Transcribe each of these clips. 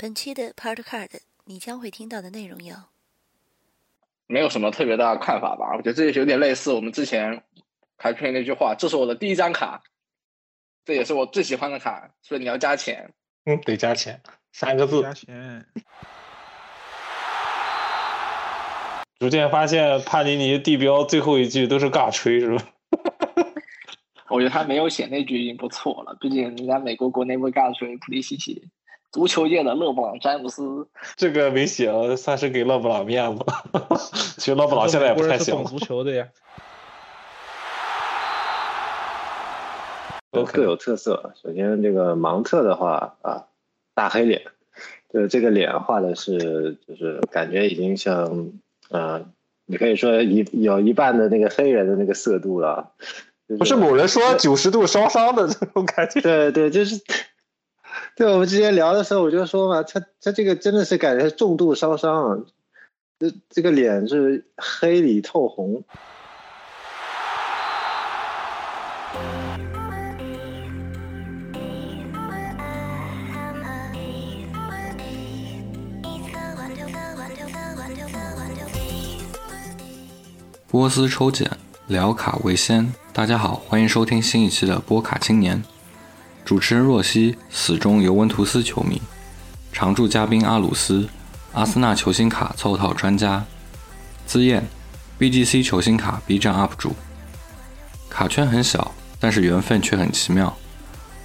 本期的 Part Card，你将会听到的内容有：没有什么特别大的看法吧。我觉得这有点类似我们之前开篇那句话：“这是我的第一张卡，这也是我最喜欢的卡，所以你要加钱。”嗯，得加钱，三个字。加钱。逐渐发现帕尼尼地标最后一句都是尬吹，是吧？我觉得他没有写那句已经不错了，毕竟人家美国国内不尬吹普利西奇。足球界的勒布朗詹姆斯，这个没写，算是给勒布朗面子。其实勒布朗现在也不太行。足球的呀，都各有特色。首先，这个芒特的话啊，大黑脸，就是这个脸画的是，就是感觉已经像，呃，你可以说一有一半的那个黑人的那个色度了。不是某人说九十度烧伤的这种感觉。对对，就是。对，我们之前聊的时候我就说嘛，他他这个真的是感觉重度烧伤，啊这这个脸是黑里透红。波斯抽检，聊卡为先。大家好，欢迎收听新一期的波卡青年。主持人若曦，死忠尤文图斯球迷；常驻嘉宾阿鲁斯，阿森纳球星卡凑套专家；资燕，BGC 球星卡 B 站 UP 主。卡圈很小，但是缘分却很奇妙。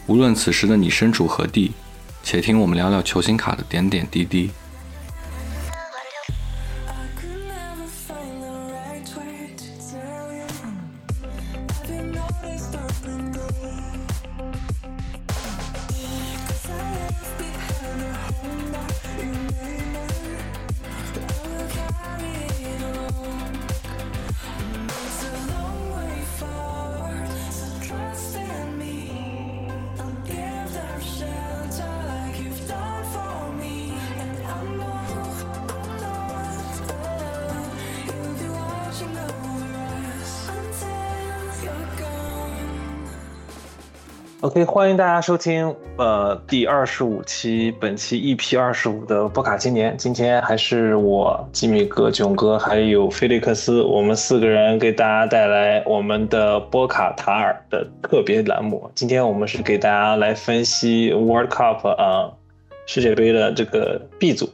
无论此时的你身处何地，且听我们聊聊球星卡的点点滴滴。欢迎大家收听呃第二十五期，本期 EP 二十五的波卡青年。今天还是我吉米哥、囧哥还有菲利克斯，我们四个人给大家带来我们的波卡塔尔的特别栏目。今天我们是给大家来分析 World Cup 啊世界杯的这个 B 组。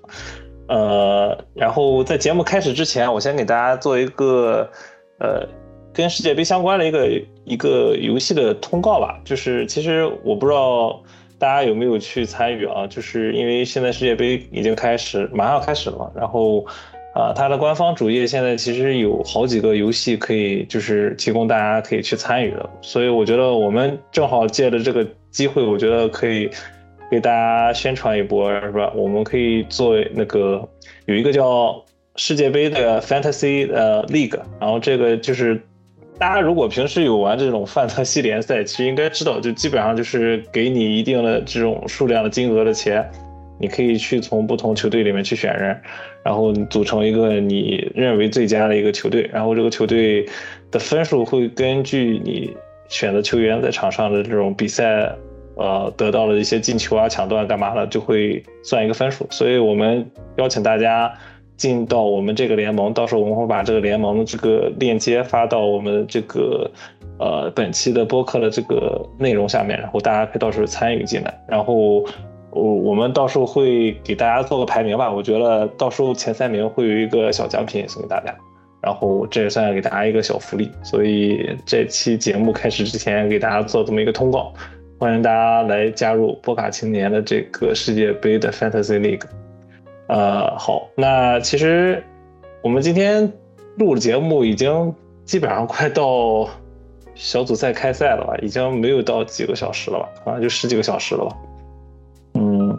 呃，然后在节目开始之前，我先给大家做一个呃。跟世界杯相关的一个一个游戏的通告吧，就是其实我不知道大家有没有去参与啊，就是因为现在世界杯已经开始，马上要开始了嘛，然后啊，它的官方主页现在其实有好几个游戏可以就是提供大家可以去参与的，所以我觉得我们正好借着这个机会，我觉得可以给大家宣传一波，是吧？我们可以做那个有一个叫世界杯的 Fantasy 呃 League，然后这个就是。大家如果平时有玩这种范特西联赛，其实应该知道，就基本上就是给你一定的这种数量的金额的钱，你可以去从不同球队里面去选人，然后组成一个你认为最佳的一个球队，然后这个球队的分数会根据你选的球员在场上的这种比赛，呃，得到了一些进球啊、抢断干嘛的，就会算一个分数。所以我们邀请大家。进到我们这个联盟，到时候我们会把这个联盟的这个链接发到我们这个呃本期的播客的这个内容下面，然后大家可以到时候参与进来。然后我我们到时候会给大家做个排名吧，我觉得到时候前三名会有一个小奖品送给大家，然后这也算给大家一个小福利。所以这期节目开始之前，给大家做这么一个通告，欢迎大家来加入波卡青年的这个世界杯的 Fantasy League。呃，好，那其实我们今天录的节目已经基本上快到小组赛开赛了吧，已经没有到几个小时了吧，可能就十几个小时了吧。嗯，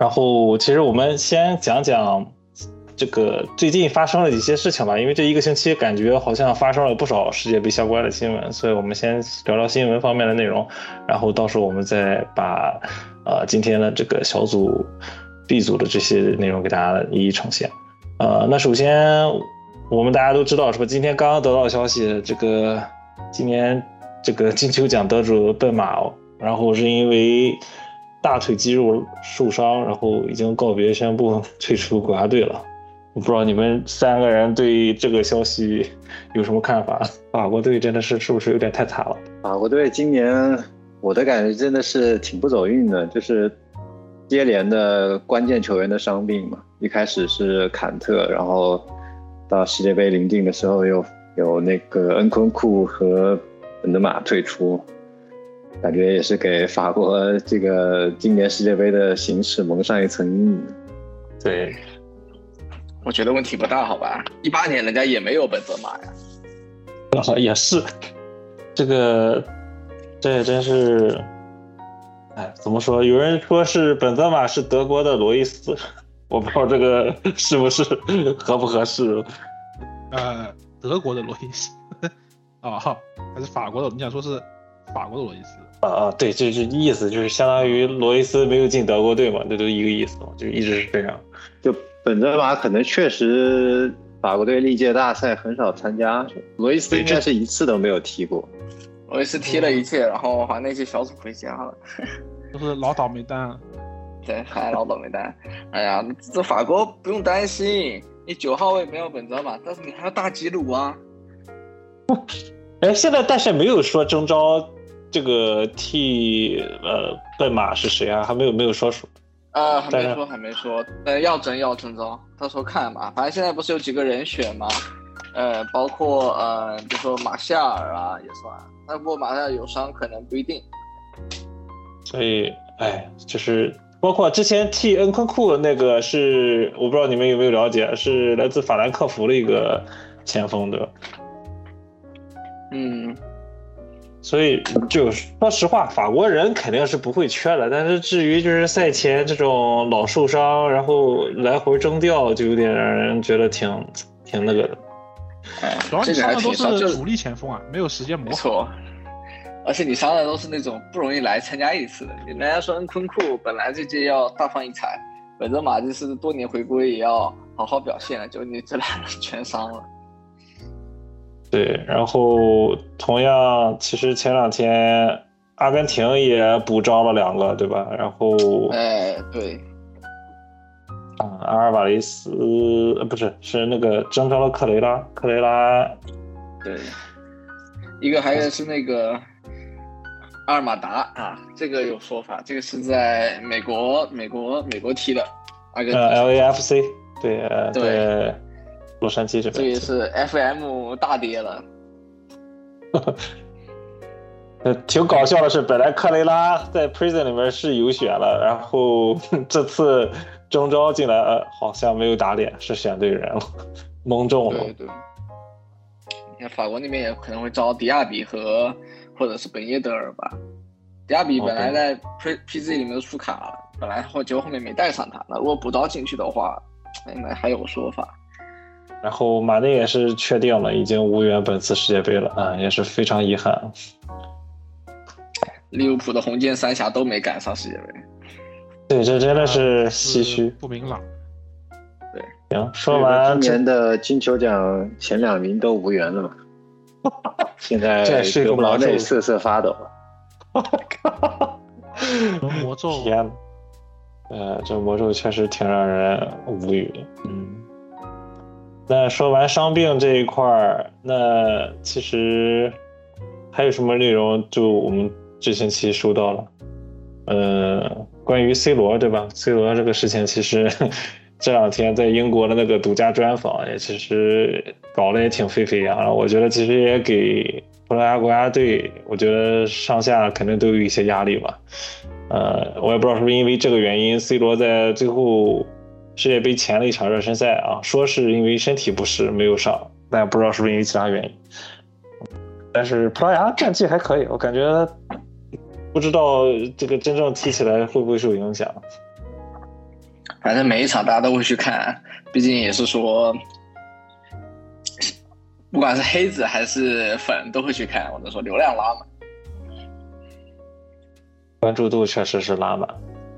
然后其实我们先讲讲这个最近发生了一些事情吧，因为这一个星期感觉好像发生了不少世界杯相关的新闻，所以我们先聊聊新闻方面的内容，然后到时候我们再把呃今天的这个小组。B 组的这些内容给大家一一呈现。呃，那首先我们大家都知道是吧？今天刚刚得到消息，这个今年这个金球奖得主奔马，然后是因为大腿肌肉受伤，然后已经告别宣布退出国家队了。我不知道你们三个人对这个消息有什么看法？法国队真的是是不是有点太惨了？法国队今年我的感觉真的是挺不走运的，就是接连的关键球员的伤病嘛。一开始是坎特，然后到世界杯临近的时候又有那个恩昆库和本泽马退出，感觉也是给法国这个今年世界杯的形势蒙上一层阴影。对，我觉得问题不大，好吧？一八年人家也没有本泽马呀。也是，这个这也真是，哎，怎么说？有人说是本泽马是德国的罗伊斯，我不知道这个 是不是 合不合适。呃，德国的罗伊斯，啊，还是法国的？你想说是法国的罗伊斯？啊啊，对，这是意思就是相当于罗伊斯没有进德国队嘛，这都一个意思嘛，就一直是这样。就本泽马可能确实。法国队历届大赛很少参加，罗伊斯应该是一次都没有踢过。罗伊斯踢了一届，然后好像那届小组回家了，都是老倒霉蛋。对，还老倒霉蛋。哎呀，这法国不用担心，你九号位没有本泽马，但是你还有大吉鲁啊。哎，现在但是没有说征召这个替呃笨马是谁啊？还没有没有说出。呃，还没说，还没说，呃，要征要征召，到时候看吧。反正现在不是有几个人选吗？呃，包括呃，比如说马夏尔啊，也算。那不过马上有伤，可能不一定。所以，哎，就是包括之前替恩昆库那个是，我不知道你们有没有了解，是来自法兰克福的一个前锋对吧。嗯。所以，就说实话，法国人肯定是不会缺的。但是至于就是赛前这种老受伤，然后来回征调，就有点让人觉得挺挺那个的。哎，主要你伤的都是主力前锋啊，没有时间磨。没错，而且你伤的都是那种不容易来参加一次的。人家说恩昆库本来这届要大放异彩，本泽马就是多年回归也要好好表现了，就你这俩人全伤了。对，然后同样，其实前两天阿根廷也补招了两个，对吧？然后，哎，对，啊，阿尔瓦雷斯，呃，不是，是那个征召了克雷拉，克雷拉，对，一个还有是那个阿尔马达啊，这个有说法，这个是在美国，美国，美国踢的，阿根廷，L A F C，对，对。洛杉矶这边，这也是 FM 大跌了。呃，挺搞笑的是，本来克雷拉在 Prison 里面是有选了，然后 这次征召进来，呃好像没有打脸，是选对人了，蒙中了。对对。你看法国那边也可能会招迪亚比和或者是本耶德尔吧。迪亚比本来在 P P Z 里面出卡了，本来后结果后面没带上他，那如果补刀进去的话，应该还有说法。然后马内也是确定了，已经无缘本次世界杯了啊，也是非常遗憾。利物浦的红箭三侠都没赶上世界杯，对，这真的是唏嘘，不明朗。对，行，说完今年的金球奖前两名都无缘了嘛？现在这马内瑟瑟发抖。我靠！魔咒，天呃，这魔咒确实挺让人无语的，嗯。那说完伤病这一块儿，那其实还有什么内容？就我们这星期收到了，呃，关于 C 罗对吧？C 罗这个事情，其实 这两天在英国的那个独家专访也其实搞得也挺沸沸扬扬。我觉得其实也给葡萄牙国家队，我觉得上下肯定都有一些压力吧。呃，我也不知道是不是因为这个原因，C 罗在最后。世界杯前的一场热身赛啊，说是因为身体不适没有上，但不知道是不是因为其他原因。但是葡萄牙战绩还可以，我感觉不知道这个真正踢起来会不会受影响。反正每一场大家都会去看，毕竟也是说，不管是黑子还是粉都会去看，我能说流量拉满，关注度确实是拉满。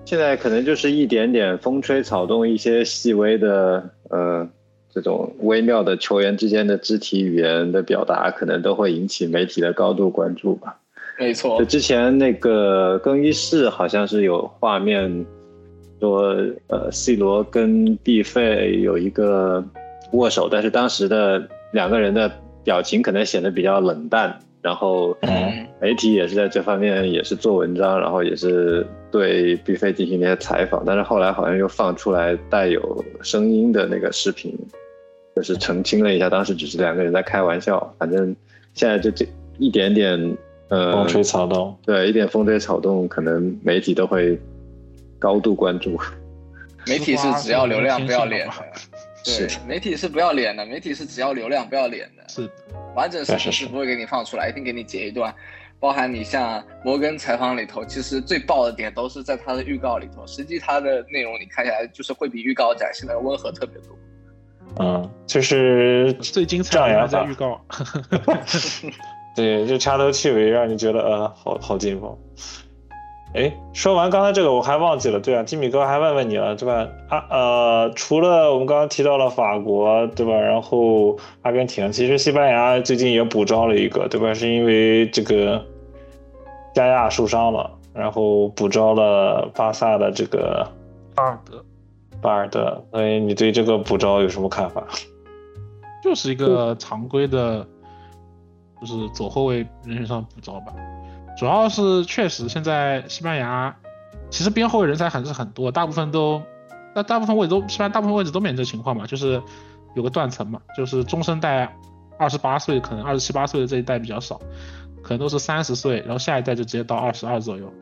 现在可能就是一点点风吹草动，一些细微的呃这种微妙的球员之间的肢体语言的表达，可能都会引起媒体的高度关注吧。没错。就，之前那个更衣室好像是有画面说，呃，C 罗跟毕费有一个握手，但是当时的两个人的表情可能显得比较冷淡，然后嗯。媒体也是在这方面也是做文章，然后也是对毕费进行一些采访，但是后来好像又放出来带有声音的那个视频，就是澄清了一下，当时只是两个人在开玩笑，反正现在就这一点点呃风吹草动。对，一点风吹草动，可能媒体都会高度关注。媒体是只要流量不要脸的对，媒体是不要脸的，媒体是只要流量不要脸的，是完整视频是不会给你放出来，一定给你截一段。包含你像摩根采访里头，其实最爆的点都是在他的预告里头，实际他的内容你看起来就是会比预告展现的温和特别多。嗯，就是最精彩的在预告，对，就掐头去尾，让你觉得呃，好好劲爆。哎，说完刚才这个，我还忘记了，对啊，吉米哥还问问你了，对吧？啊呃，除了我们刚刚提到了法国，对吧？然后阿根廷，其实西班牙最近也补招了一个，对吧？是因为这个加亚受伤了，然后补招了巴萨的这个巴尔德巴尔德，所以你对这个补招有什么看法？就是一个常规的，就是左后卫人选上补招吧。主要是确实现在西班牙其实边后卫人才还是很多，大部分都那大部分位置都西班牙大部分位置都面临这情况嘛，就是有个断层嘛，就是中生代二十八岁可能二十七八岁的这一代比较少，可能都是三十岁，然后下一代就直接到二十二左右，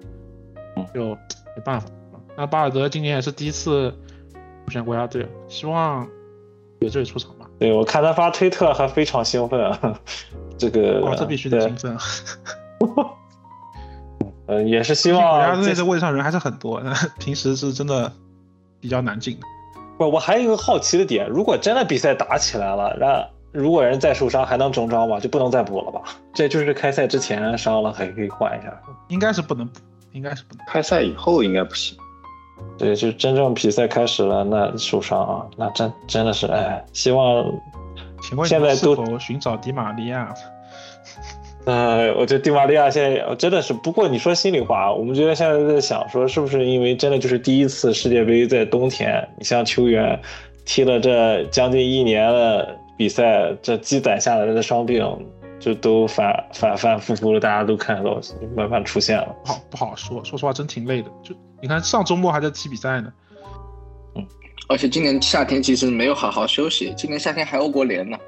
就没办法。那巴尔德今年也是第一次入选国家队，希望有机会出场吧。对我看他发推特还非常兴奋啊，这个哦，这必须得兴奋。嗯，也是希国家望这队这位置上人还是很多，平时是真的比较难进的。不，我还有一个好奇的点，如果真的比赛打起来了，那如果人再受伤，还能中招吗？就不能再补了吧？这就是开赛之前伤了，还可以换一下。应该是不能补，应该是不能。开赛以后应该不行。对，就真正比赛开始了，那受伤啊，那真真的是哎，希望，现在都寻找迪玛利亚？呃，我觉得迪玛利亚现在真的是，不过你说心里话，我们觉得现在在想说，是不是因为真的就是第一次世界杯在冬天，你像球员踢了这将近一年的比赛，这积攒下来的伤病就都反反反复复的，大家都看到慢慢出现了。不好不好说，说实话真挺累的。就你看上周末还在踢比赛呢，嗯而且今年夏天其实没有好好休息，今年夏天还欧国联呢。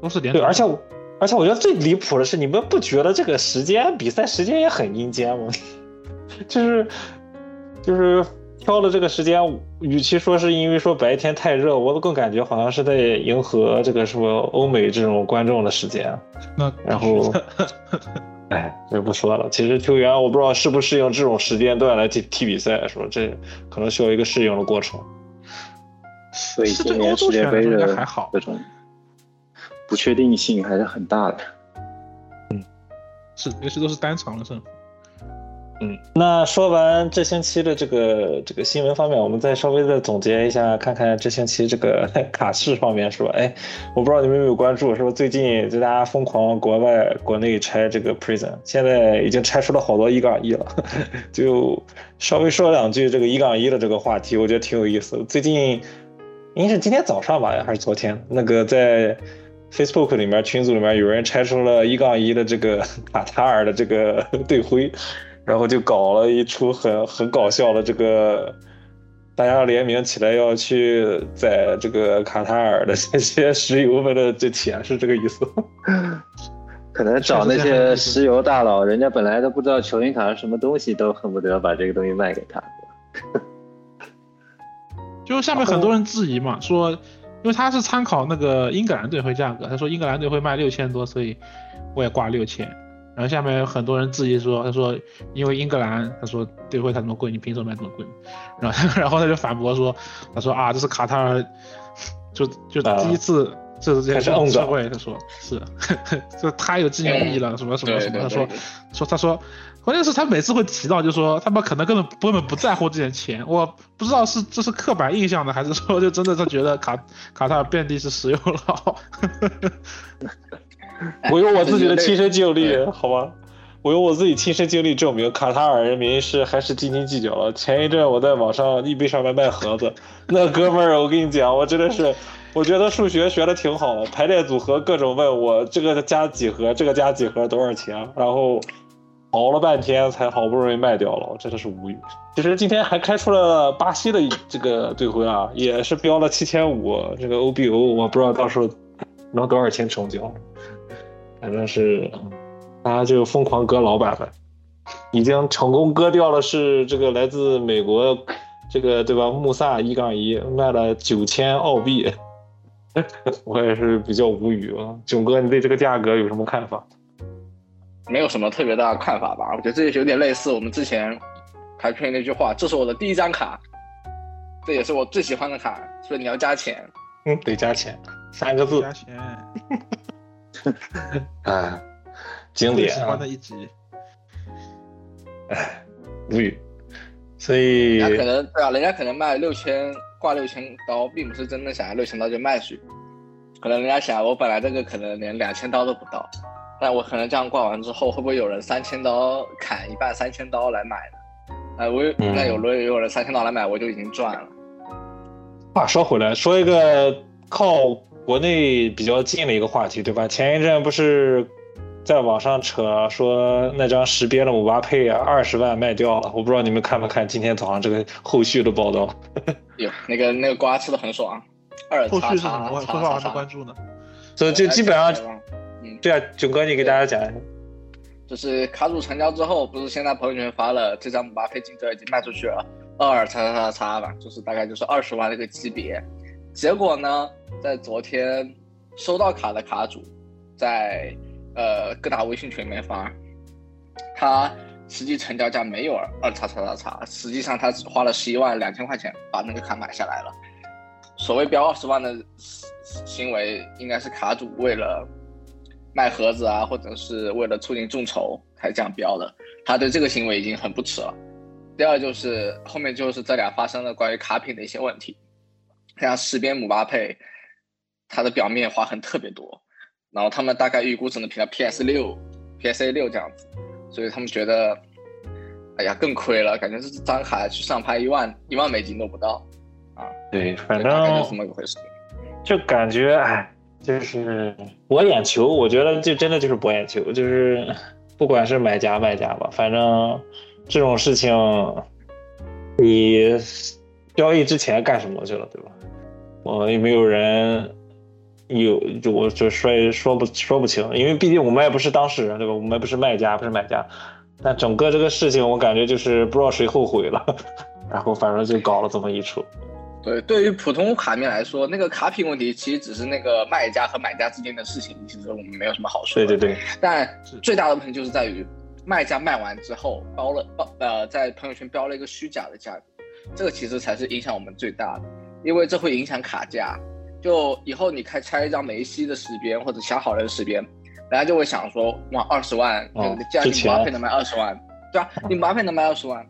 都是连对，而且我而且我觉得最离谱的是，你们不觉得这个时间比赛时间也很阴间吗？就是就是挑了这个时间，与其说是因为说白天太热，我都更感觉好像是在迎合这个什么欧美这种观众的时间。那然后，哎，这不说了。其实球员我不知道适不适应这种时间段来踢踢比赛，说这可能需要一个适应的过程。所以今年欧洲世界杯的还好这种不确定性还是很大的。嗯是尤其都是单场的胜负。嗯，那说完这星期的这个这个新闻方面，我们再稍微的总结一下，看看这星期这个 卡市方面是吧？哎，我不知道你们有没有关注，是吧？最近就大家疯狂国外国内拆这个 prison，现在已经拆出了好多一杠一了，就稍微说两句这个一杠一的这个话题，我觉得挺有意思的。最近应该是今天早上吧，还是昨天？那个在 Facebook 里面群组里面有人拆出了一杠一的这个 卡塔尔的这个队徽。然后就搞了一出很很搞笑的这个，大家联名起来要去宰这个卡塔尔的 这些石油们的这钱是这个意思。可能找那些石油大佬，人家本来都不知道球星卡是什么东西，都恨不得把这个东西卖给他。就下面很多人质疑嘛，说因为他是参考那个英格兰队徽价格，他说英格兰队会卖六千多，所以我也挂六千。然后下面有很多人质疑说，他说因为英格兰，他说队徽才这么贵，你凭什么卖这么贵？然后 然后他就反驳说，他说啊，这是卡塔尔，就就第一次就是这是硬社会，他说是，就太有纪念意义了，什么什么什么，他说说他说，关键是他每次会提到，就说他们可能根本根本不在乎这点钱，我不知道是这是刻板印象呢，还是说就真的他觉得卡卡塔尔遍地是石油佬。我有我自己的亲身经历，好吧，我用我自己亲身经历证明，卡塔尔人民是还是斤斤计较了。前一阵我在网上 eBay 上面卖盒子，那哥们儿，我跟你讲，我真的是，我觉得数学学的挺好，排列组合各种问我这个加几何，这个加几何多少钱，然后熬了半天才好不容易卖掉了，我真的是无语。其实今天还开出了巴西的这个队徽啊，也是标了七千五，这个 OBO 我不知道到时候能多少钱成交，反正是。大家就疯狂割老板们，已经成功割掉了，是这个来自美国，这个对吧？穆萨一杠一卖了九千澳币，我也是比较无语啊。囧哥，你对这个价格有什么看法？没有什么特别大的看法吧，我觉得这也有点类似我们之前开篇那句话：“这是我的第一张卡，这也是我最喜欢的卡，所以你要加钱。”嗯，得加钱，三个字。加钱。哎。经典喜欢的一集，哎，无语。所以，人家可能对啊，人家可能卖六千挂六千刀，并不是真的想要六千刀就卖出去，可能人家想我本来这个可能连两千刀都不到，但我可能这样挂完之后，会不会有人三千刀砍一半三千刀来买呢？哎，我那有人有人三千刀来买，我就已经赚了。话说回来，说一个靠国内比较近的一个话题，对吧？前一阵不是。在网上扯说那张识别的姆巴佩啊，二十万卖掉了。我不知道你们看没看今天早上这个后续的报道？有那个那个瓜吃的很爽。二后续是什么？我多少是关注呢？所以就基本上，嗯，对啊，囧哥你给大家讲一下。就是卡主成交之后，不是现在朋友圈发了这张姆巴佩金车已经卖出去了，二叉叉叉叉吧，就是大概就是二十万那个级别。结果呢，在昨天收到卡的卡主在。呃，各大微信群里面发，他实际成交价没有二二叉叉叉叉，实际上他只花了十一万两千块钱把那个卡买下来了。所谓标二十万的行为，应该是卡主为了卖盒子啊，或者是为了促进众筹才这样标的。他对这个行为已经很不耻了。第二就是后面就是这俩发生了关于卡品的一些问题，像十边姆巴佩，它的表面划痕特别多。然后他们大概预估只能评到 PS 六、PSA 六这样子，所以他们觉得，哎呀更亏了，感觉这张卡去上拍一万一万美金都不到，啊，对，反正就这么一回事，就感觉哎，就是博眼球，我觉得就真的就是博眼球，就是不管是买家卖家吧，反正这种事情，你交易之前干什么去了，对吧？我也没有人。有就我就说说不说不清，因为毕竟我们也不是当事人，对吧？我们不是卖家，不是买家。但整个这个事情，我感觉就是不知道谁后悔了，然后反正就搞了这么一出。对，对于普通卡面来说，那个卡品问题其实只是那个卖家和买家之间的事情，其实我们没有什么好说的。对对对。但最大的问题就是在于，卖家卖完之后包了标呃，在朋友圈标了一个虚假的价格，这个其实才是影响我们最大的，因为这会影响卡价。就以后你开拆一张梅西的十边或者其他好人的十边，人家就会想说，哇，二十万，既然你姆巴佩能卖二十万，对吧？你姆巴佩能卖二十万，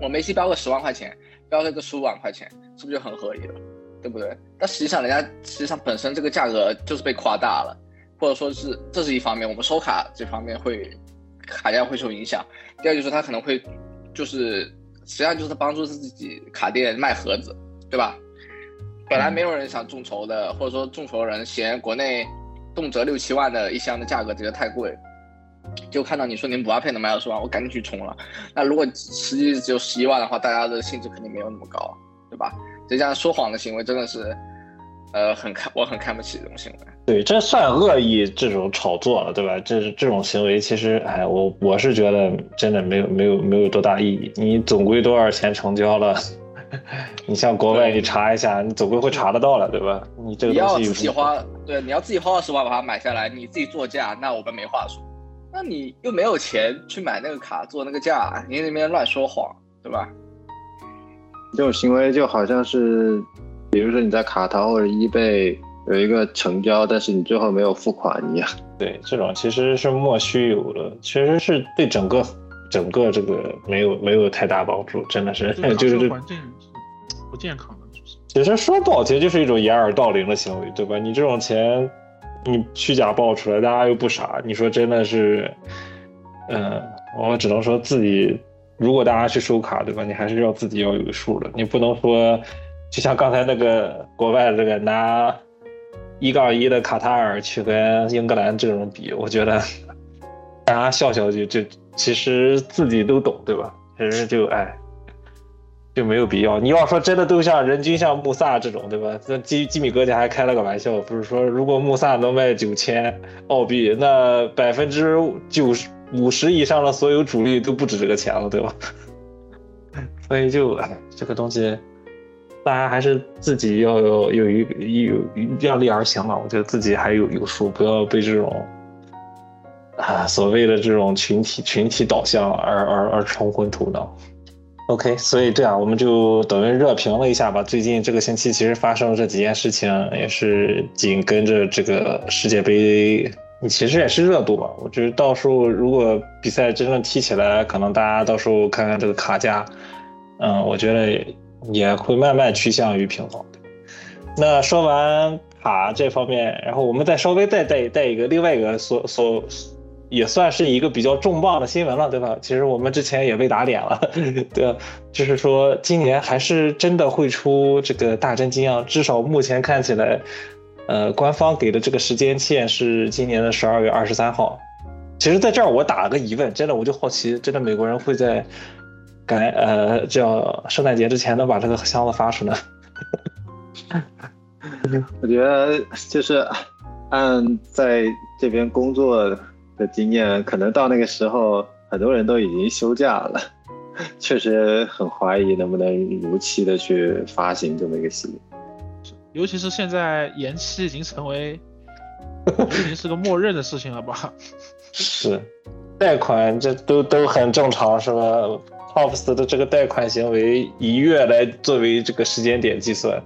我梅西标个十万块钱，标这个十五万块钱，是不是就很合理了？对不对？但实际上人家实际上本身这个价格就是被夸大了，或者说是这是一方面，我们收卡这方面会卡价会受影响。第二就是他可能会就是实际上就是帮助自己卡店卖盒子，对吧？本来没有人想众筹的，或者说众筹人嫌国内动辄六七万的一箱的价格觉得太贵，就看到你说你姆巴佩能卖二十万，我赶紧去冲了。那如果实际只有十一万的话，大家的兴致肯定没有那么高，对吧？这样说谎的行为真的是，呃，很看我很看不起这种行为。对，这算恶意这种炒作了，对吧？这是这种行为其实，哎，我我是觉得真的没有没有没有多大意义。你总归多少钱成交了？你像国外，你查一下，你总归会查得到了，对吧？你这个东西你要自己花，对，你要自己花二十万把它买下来，你自己做价，那我们没话说。那你又没有钱去买那个卡做那个价，你那边乱说谎，对吧？这种行为就好像是，比如说你在卡淘或者易贝有一个成交，但是你最后没有付款一样。对，这种其实是莫须有的，其实是对整个。整个这个没有没有太大帮助，真的是 就是这环境是不健康的，其实说不好听，就是一种掩耳盗铃的行为，对吧？你这种钱，你虚假报出来，大家又不傻，你说真的是，嗯，我只能说自己，如果大家去收卡，对吧？你还是要自己要有个数的，你不能说，就像刚才那个国外这个拿一杠一的卡塔尔去跟英格兰这种比，我觉得大家笑笑就就，其实自己都懂，对吧？其实就哎。就没有必要。你要说真的，都像人均像穆萨这种，对吧？那基基米哥家还开了个玩笑，不是说如果穆萨能卖九千澳币，那百分之九十五十以上的所有主力都不止这个钱了，对吧？所以就，这个东西，大家还是自己要有有一有量力而行嘛。我觉得自己还有有数，不要被这种啊所谓的这种群体群体导向而而而冲昏头脑。OK，所以这样我们就等于热评了一下吧。最近这个星期其实发生了这几件事情，也是紧跟着这个世界杯，其实也是热度吧。我觉得到时候如果比赛真正踢起来，可能大家到时候看看这个卡价，嗯，我觉得也会慢慢趋向于平衡。那说完卡这方面，然后我们再稍微再带带一个另外一个所所。也算是一个比较重磅的新闻了，对吧？其实我们之前也被打脸了，对？就是说今年还是真的会出这个大真金啊，至少目前看起来，呃，官方给的这个时间线是今年的十二月二十三号。其实，在这儿我打了个疑问，真的我就好奇，真的美国人会在赶呃叫圣诞节之前能把这个箱子发出来？我觉得就是按在这边工作。的经验，可能到那个时候，很多人都已经休假了，确实很怀疑能不能如期的去发行这么一个系列。尤其是现在延期已经成为，已经是个默认的事情了吧？是，贷款这都都很正常，是吧？Tops 的这个贷款行为以月来作为这个时间点计算，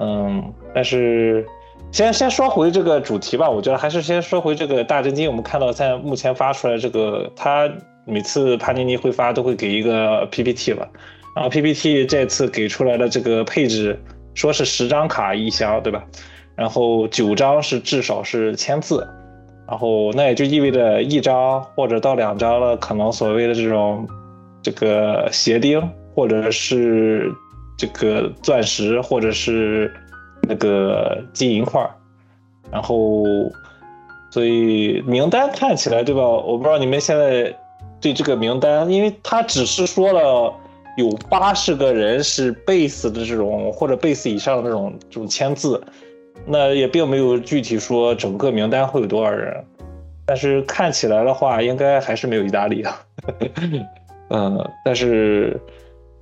嗯，但是。先先说回这个主题吧，我觉得还是先说回这个大真金。我们看到在目前发出来这个，他每次帕尼尼会发都会给一个 PPT 吧，然后 PPT 这次给出来的这个配置，说是十张卡一箱，对吧？然后九张是至少是签字，然后那也就意味着一张或者到两张了，可能所谓的这种这个鞋钉，或者是这个钻石，或者是。那个金银块，然后，所以名单看起来对吧？我不知道你们现在对这个名单，因为他只是说了有八十个人是 base 的这种或者 base 以上的这种这种签字，那也并没有具体说整个名单会有多少人，但是看起来的话，应该还是没有意大利啊。嗯，但是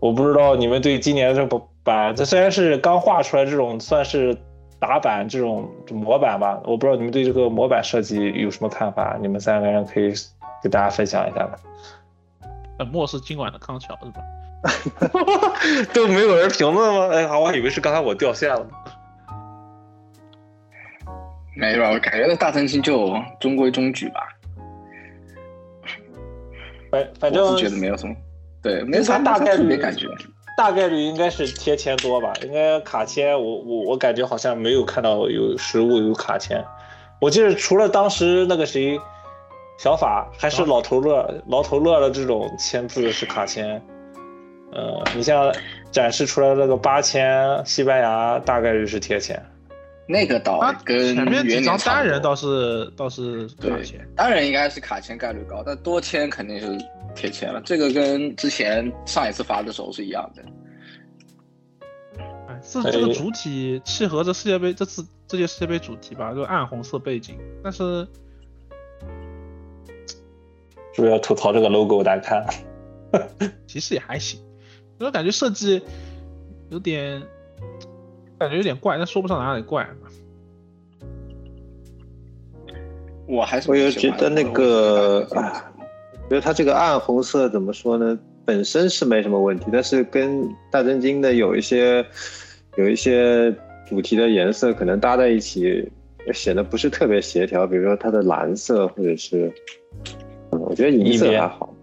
我不知道你们对今年这不。版这虽然是刚画出来，这种算是打板这种模板吧，我不知道你们对这个模板设计有什么看法？你们三个人可以给大家分享一下吧？本末是今晚的康桥是吧？都没有人评论吗？哎呀，我还以为是刚才我掉线了。没有，我感觉这大真心就中规中矩吧。反反正觉得没有什么，对，没啥大概率感觉。大概率应该是贴签多吧，应该卡签，我我我感觉好像没有看到有实物有卡签。我记得除了当时那个谁，小法还是老头乐，老头乐的这种签字是卡签。呃，你像展示出来那个八千西班牙，大概率是贴签。那个倒跟前面几张单人倒是倒是卡钱，单人应该是卡签概率高，但多签肯定是。贴钱了，这个跟之前上一次发的时候是一样的。哎，这这个主体契合着世界杯这次这届世界杯主题吧，就暗红色背景，但是是不是要吐槽这个 logo 难看？其实也还行，我感觉设计有点感觉有点怪，但说不上哪里怪。我还是我有觉得那个。觉得它这个暗红色怎么说呢？本身是没什么问题，但是跟大真金的有一些有一些主题的颜色可能搭在一起，显得不是特别协调。比如说它的蓝色，或者是，嗯，我觉得银色还好。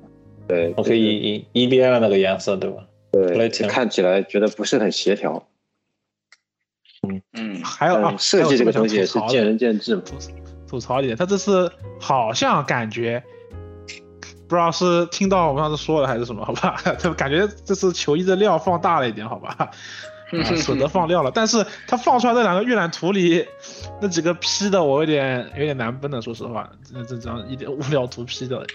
对，我可以一一边的那个颜色，对吧？对，看起来觉得不是很协调。嗯嗯，还有啊，设计这个东西也是见仁见智嘛。吐槽一点，他这次好像感觉。不知道是听到我们上次说的还是什么，好吧？他感觉这次球衣的料放大了一点，好吧？啊舍得放料了，但是他放出来那两个预览图里那几个 P 的，我有点有点难分的，说实话，这这张一点无聊图 P 的。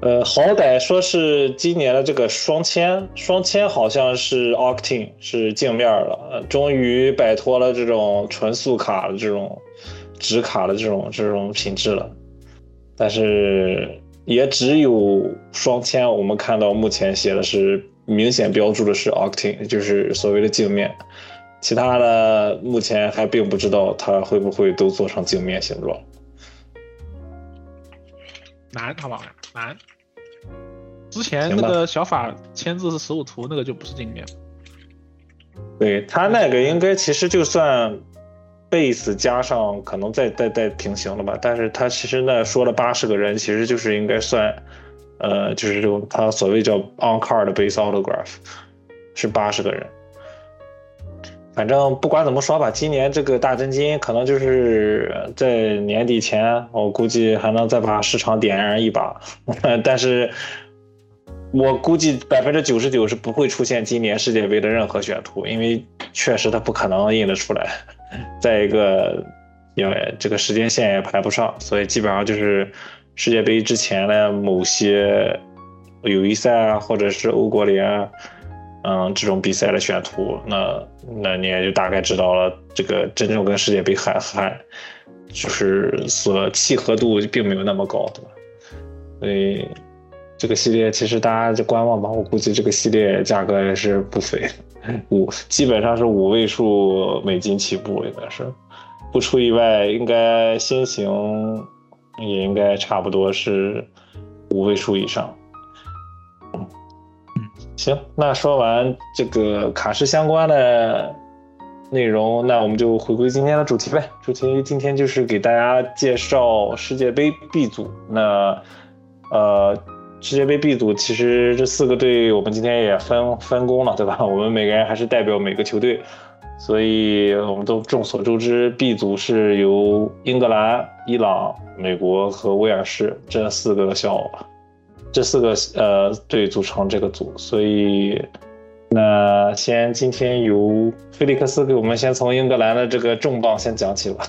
呃，好歹说是今年的这个双签，双签好像是 Octane 是镜面了，终于摆脱了这种纯素卡的这种纸卡的这种这种品质了。但是也只有双签，我们看到目前写的是明显标注的是 Octane，就是所谓的镜面，其他的目前还并不知道它会不会都做成镜面形状。难，好不好？难。之前那个小法签字是十五图，那个就不是镜面。对他那个应该其实就算 base 加上可能再再再平行了吧，但是他其实那说了八十个人，其实就是应该算，呃，就是这种他所谓叫 on card base autograph 是八十个人。反正不管怎么说吧，今年这个大真金可能就是在年底前，我估计还能再把市场点燃一把，但是我估计百分之九十九是不会出现今年世界杯的任何选图，因为确实它不可能印得出来。再一个，因为这个时间线也排不上，所以基本上就是世界杯之前的某些友谊赛啊，或者是欧国联啊，嗯，这种比赛的选图，那那你也就大概知道了，这个真正跟世界杯还还就是所契合度并没有那么高，对吧？所以这个系列其实大家就观望吧，我估计这个系列价格也是不菲，五基本上是五位数美金起步，应该是不出意外，应该新型也应该差不多是五位数以上。行，那说完这个卡式相关的内容，那我们就回归今天的主题呗。主题今天就是给大家介绍世界杯 B 组。那呃，世界杯 B 组其实这四个队我们今天也分分工了，对吧？我们每个人还是代表每个球队，所以我们都众所周知，B 组是由英格兰、伊朗、美国和威尔士这四个小这四个呃队组成这个组，所以那先今天由菲利克斯给我们先从英格兰的这个重磅先讲起吧。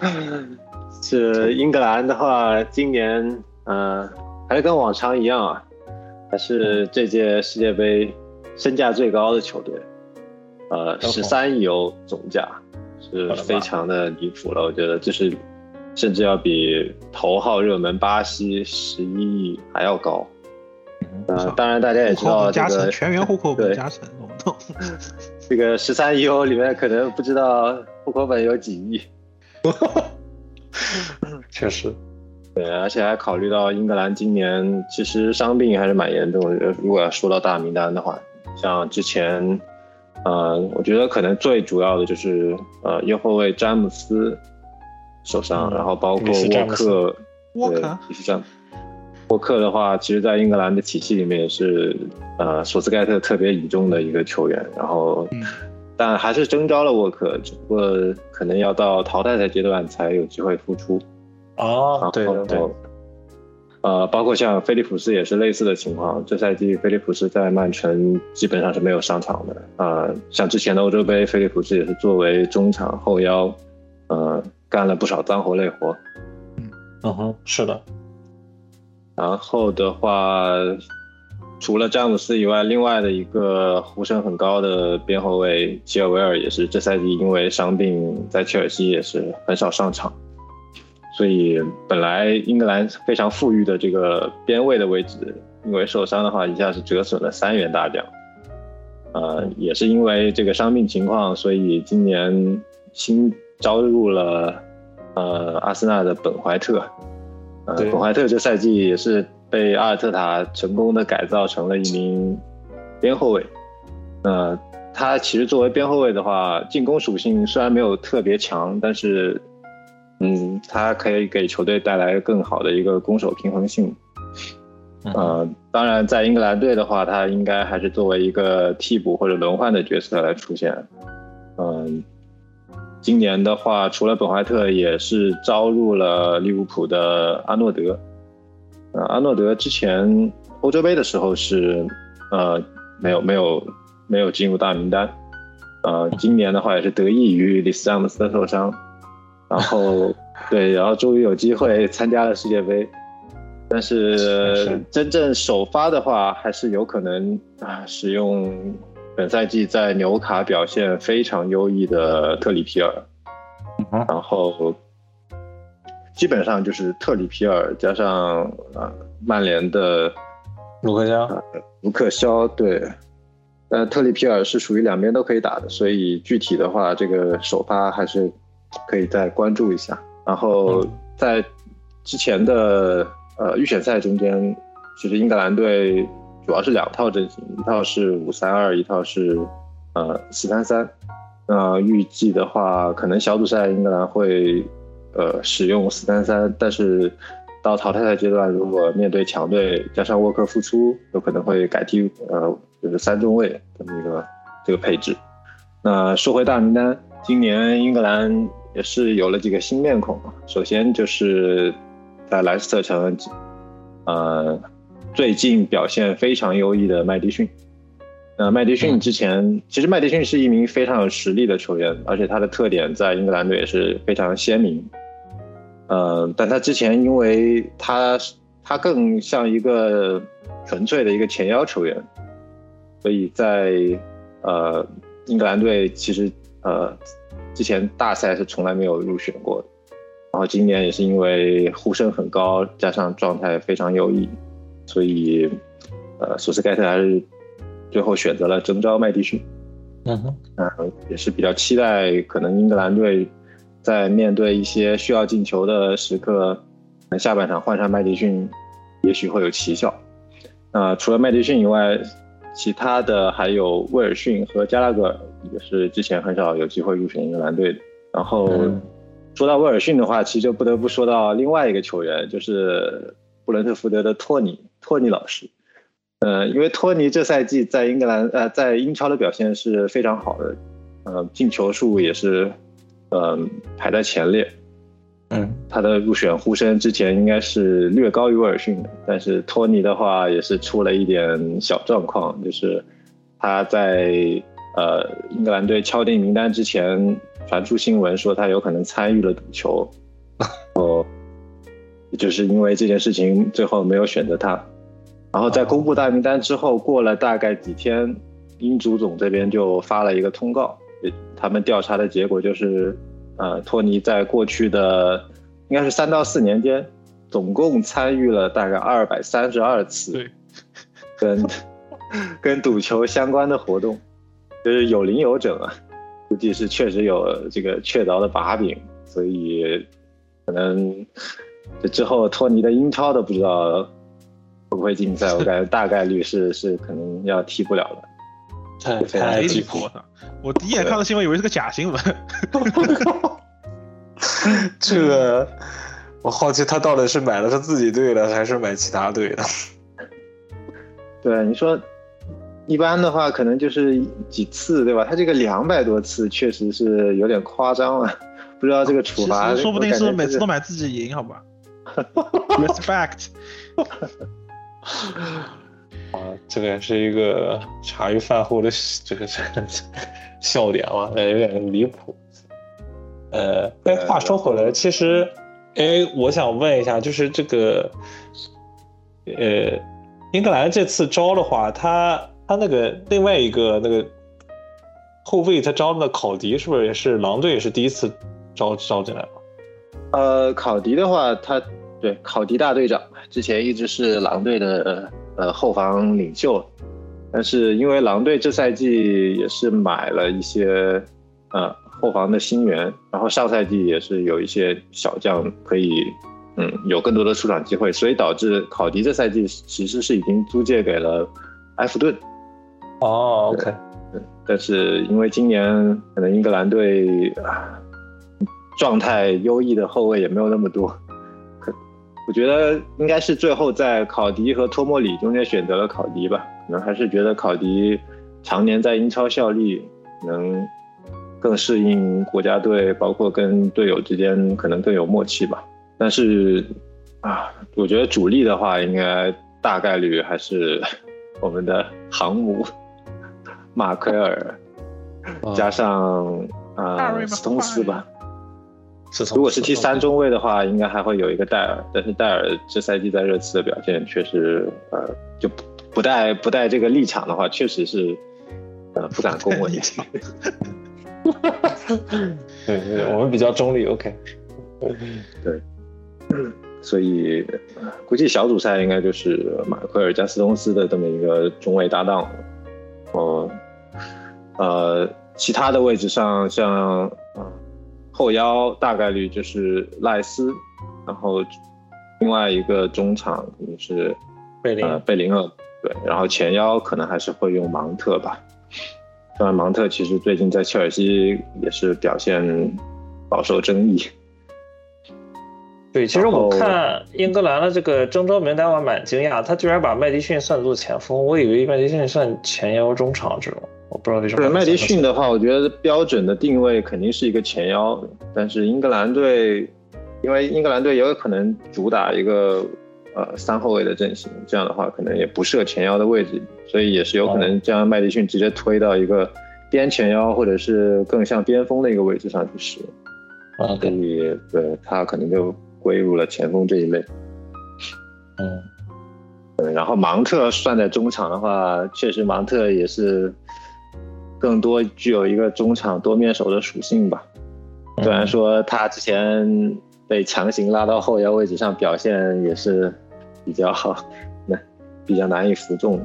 是英格兰的话，今年嗯、呃还是跟往常一样啊，还是这届世界杯身价最高的球队，呃，十三亿欧总价是非常的离谱了，我觉得就是甚至要比头号热门巴西十一亿还要高。呃，当然大家也知道这个全员户口本 加成，懂不懂？这个十三亿欧里面可能不知道户口本有几亿。确实，对，而且还考虑到英格兰今年其实伤病还是蛮严重的。如果要说到大名单的话，像之前，呃，我觉得可能最主要的就是呃右后卫詹姆斯受伤，嗯然后包括沃克，对沃克，也是这样沃克的话，其实在英格兰的体系里面也是呃索斯盖特特别倚重的一个球员，然后。嗯但还是征召了沃克，只不过可能要到淘汰赛阶段才有机会复出。哦，对对对，呃，包括像菲利普斯也是类似的情况。这赛季菲利普斯在曼城基本上是没有上场的。呃，像之前的欧洲杯，菲利普斯也是作为中场后腰，呃，干了不少脏活累活。嗯哼，是的，然后的话，除了詹姆斯以外，另外的一个呼声很高的边后卫吉尔维尔也是这赛季因为伤病在切尔西也是很少上场，所以本来英格兰非常富裕的这个边位的位置，因为受伤的话一下是折损了三员大将。呃，也是因为这个伤病情况，所以今年新招入了呃阿森纳的本怀特。呃，本怀特这赛季也是被阿尔特塔成功的改造成了一名边后卫。呃，他其实作为边后卫的话，进攻属性虽然没有特别强，但是，嗯，他可以给球队带来更好的一个攻守平衡性。嗯呃，当然，在英格兰队的话，他应该还是作为一个替补或者轮换的角色来出现。嗯、今年的话，除了本怀特，也是招入了利物浦的阿诺德。呃，阿诺德之前欧洲杯的时候是呃没有没有没有进入大名单。呃，今年的话也是得益于里斯詹姆斯的受伤，然后对，然后终于有机会参加了世界杯。但是真正首发的话，还是有可能啊使用本赛季在纽卡表现非常优异的特里皮尔，然后基本上就是特里皮尔加上啊曼联的卢克肖，卢克肖对，呃特里皮尔是属于两边都可以打的，所以具体的话这个首发还是可以再关注一下。然后在之前的。呃，预选赛中间，其实英格兰队主要是两套阵型，一套是五三二，一套是呃四三三。那预计的话，可能小组赛英格兰会呃使用四三三，但是到淘汰赛阶段，如果面对强队，加上沃克复出，有可能会改踢呃就是三中卫这么一个这个配置。那说回大名单，今年英格兰也是有了几个新面孔，首先就是。在莱斯特城，呃，最近表现非常优异的麦迪逊。那麦迪逊之前，其实麦迪逊是一名非常有实力的球员，而且他的特点在英格兰队也是非常鲜明。呃，但他之前因为他他更像一个纯粹的一个前腰球员，所以在呃英格兰队其实呃之前大赛是从来没有入选过的。然后今年也是因为呼声很高，加上状态非常优异，所以，呃，索斯盖特还是最后选择了征召麦迪逊。嗯哼，嗯，也是比较期待，可能英格兰队在面对一些需要进球的时刻，下半场换上麦迪逊，也许会有奇效。那除了麦迪逊以外，其他的还有威尔逊和加拉格尔，也是之前很少有机会入选英格兰队的。然后。说到威尔逊的话，其实就不得不说到另外一个球员，就是布伦特福德的托尼托尼老师。呃，因为托尼这赛季在英格兰呃在英超的表现是非常好的，呃进球数也是嗯排在前列。嗯，他的入选呼声之前应该是略高于威尔逊的，但是托尼的话也是出了一点小状况，就是他在呃英格兰队敲定名单之前。传出新闻说他有可能参与了赌球，哦，就是因为这件事情最后没有选择他。然后在公布大名单之后，过了大概几天，英足总这边就发了一个通告，他们调查的结果就是，呃，托尼在过去的应该是三到四年间，总共参与了大概二百三十二次，跟 跟赌球相关的活动，就是有零有整啊。估计是确实有这个确凿的把柄，所以可能这之后托尼的英超都不知道会不会禁赛。我感觉大概率是是可能要踢不了了。太太离谱了！我第一眼看到新闻以为是个假新闻。这个我好奇他到底是买了他自己队的还是买其他队的？对，你说。一般的话，可能就是几次，对吧？他这个两百多次，确实是有点夸张了。不知道这个处罚，说不定是每次都买自己赢，好吧？Respect。啊，这个也是一个茶余饭后的这个这个 笑点嘛，有点离谱。呃，哎，话说回来，其实，哎，我想问一下，就是这个，呃，英格兰这次招的话，他。他那个另外一个那个后卫，他招的考迪是不是也是狼队也是第一次招招进来？呃，考迪的话，他对考迪大队长之前一直是狼队的呃后防领袖，但是因为狼队这赛季也是买了一些呃后防的新援，然后上赛季也是有一些小将可以嗯有更多的出场机会，所以导致考迪这赛季其实是已经租借给了埃弗顿。哦，OK，但是因为今年可能英格兰队啊状态优异的后卫也没有那么多，可我觉得应该是最后在考迪和托莫里中间选择了考迪吧，可能还是觉得考迪常年在英超效力，能更适应国家队，包括跟队友之间可能更有默契吧。但是啊，我觉得主力的话，应该大概率还是我们的航母马奎尔，加上呃斯通斯吧。如果是踢三中卫的话，应该还会有一个戴尔，但是戴尔这赛季在热刺的表现确实呃就不不带不带这个立场的话，确实是呃不敢 恭维。对对，我们比较中立，OK。对，所以估计小组赛应该就是马奎尔加斯通斯的这么一个中卫搭档。哦，呃，其他的位置上像啊后腰大概率就是赖斯，然后另外一个中场是贝林呃贝林厄，对，然后前腰可能还是会用芒特吧。虽然芒特其实最近在切尔西也是表现饱受争议。对，其实我看英格兰的这个征召名单，我蛮惊讶，他居然把麦迪逊算作前锋，我以为麦迪逊算前腰中场这种，我不知道为什么。对，麦迪逊的话，我觉得标准的定位肯定是一个前腰，但是英格兰队，因为英格兰队也有可能主打一个呃三后卫的阵型，这样的话可能也不设前腰的位置，所以也是有可能将麦迪逊直接推到一个边前腰或者是更像边锋的一个位置上去使用。啊，跟你对他可能就。归入了前锋这一类，嗯，然后芒特算在中场的话，确实芒特也是更多具有一个中场多面手的属性吧。虽然说他之前被强行拉到后腰位置上，表现也是比较好，那比较难以服众，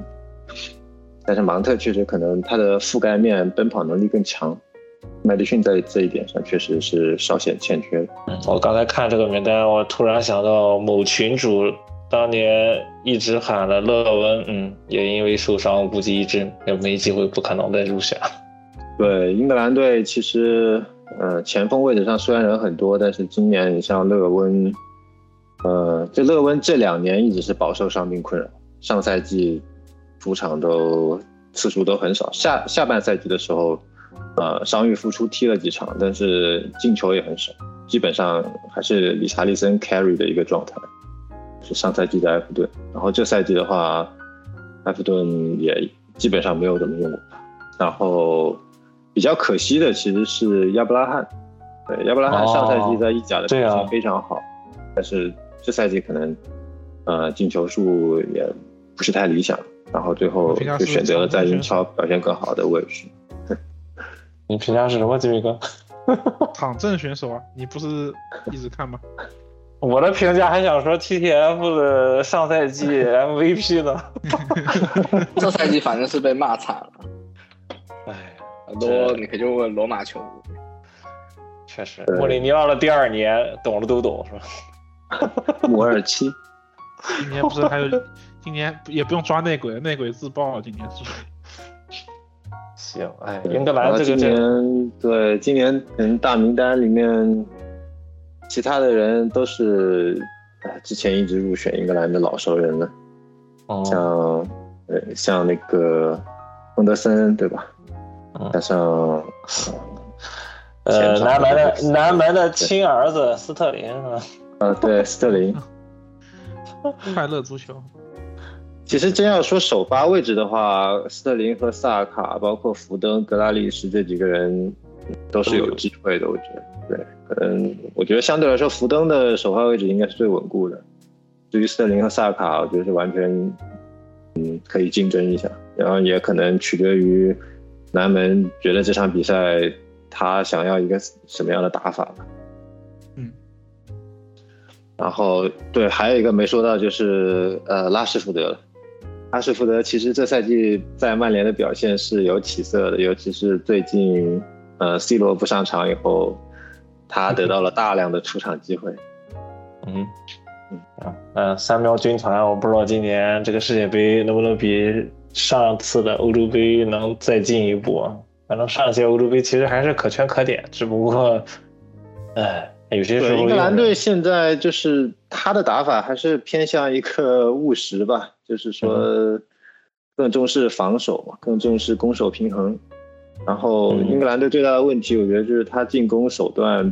但是芒特确实可能他的覆盖面、奔跑能力更强。麦迪逊在这一点上确实是稍显欠缺。我刚才看这个名单，我突然想到某群主当年一直喊了勒温，嗯，也因为受伤估计一直也没机会，不可能再入选。对，英格兰队其实，呃，前锋位置上虽然人很多，但是今年你像勒温，呃，这勒温这两年一直是饱受伤病困扰，上赛季出场都次数都很少，下下半赛季的时候。呃，伤愈复出踢了几场，但是进球也很少，基本上还是理查利森 carry 的一个状态。是上赛季的埃弗顿，然后这赛季的话，埃弗顿也基本上没有怎么用过他。然后比较可惜的其实是亚布拉罕，对，亚布拉罕上赛季在意甲的表现非常好，但是这赛季可能呃进球数也不是太理想，然后最后就选择了在英超表现更好的位置。你评价是什么，吉米哥？躺阵选手啊，你不是一直看吗？我的评价还想说 TTF 的上赛季 MVP 呢。这赛季反正是被骂惨了。哎，很多你可以就问罗马球迷。确实，莫里尼奥的第二年，懂的都懂，是吧？五二七。今年不是还有？今年也不用抓内鬼，内鬼自爆，今年是。行，哎，英格兰这个今年对今年可能大名单里面，其他的人都是啊之前一直入选英格兰的老熟人了，像呃像那个亨德森对吧？加上呃南门的南门的亲儿子斯特林是吧？啊对斯特林，快乐足球。其实真要说首发位置的话，斯特林和萨尔卡，包括福登、格拉利什这几个人都是有机会的。我觉得，对，可能我觉得相对来说，福登的首发位置应该是最稳固的。至于斯特林和萨尔卡，我觉得是完全，嗯，可以竞争一下。然后也可能取决于南门觉得这场比赛他想要一个什么样的打法吧。嗯。然后对，还有一个没说到就是呃拉什福德了。拉什福德其实这赛季在曼联的表现是有起色的，尤其是最近，呃，C 罗不上场以后，他得到了大量的出场机会。嗯，嗯嗯，三喵军团，我不知道今年这个世界杯能不能比上次的欧洲杯能再进一步。反正上届欧洲杯其实还是可圈可点，只不过，哎，有些时候英格兰队现在就是他的打法还是偏向一个务实吧。就是说，更重视防守嘛，更重视攻守平衡。然后英格兰队最大的问题，我觉得就是他进攻手段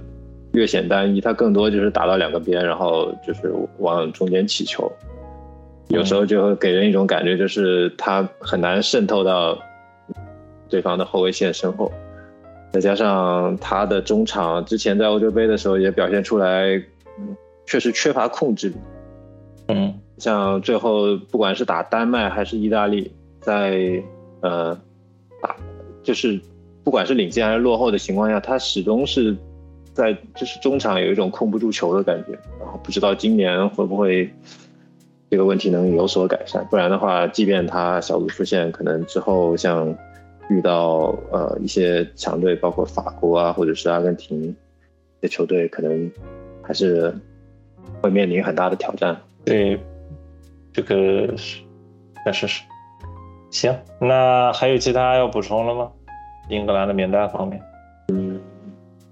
略显单一，他更多就是打到两个边，然后就是往中间起球，有时候就会给人一种感觉，就是他很难渗透到对方的后卫线身后。再加上他的中场之前在欧洲杯的时候也表现出来，确实缺乏控制力。嗯，像最后不管是打丹麦还是意大利，在呃打就是不管是领先还是落后的情况下，他始终是在就是中场有一种控不住球的感觉。然后不知道今年会不会这个问题能有所改善，不然的话，即便他小组出线，可能之后像。遇到呃一些强队，包括法国啊，或者是阿根廷的球队，可能还是会面临很大的挑战。对，这个是确实是。行，那还有其他要补充了吗？英格兰的名单方面，嗯，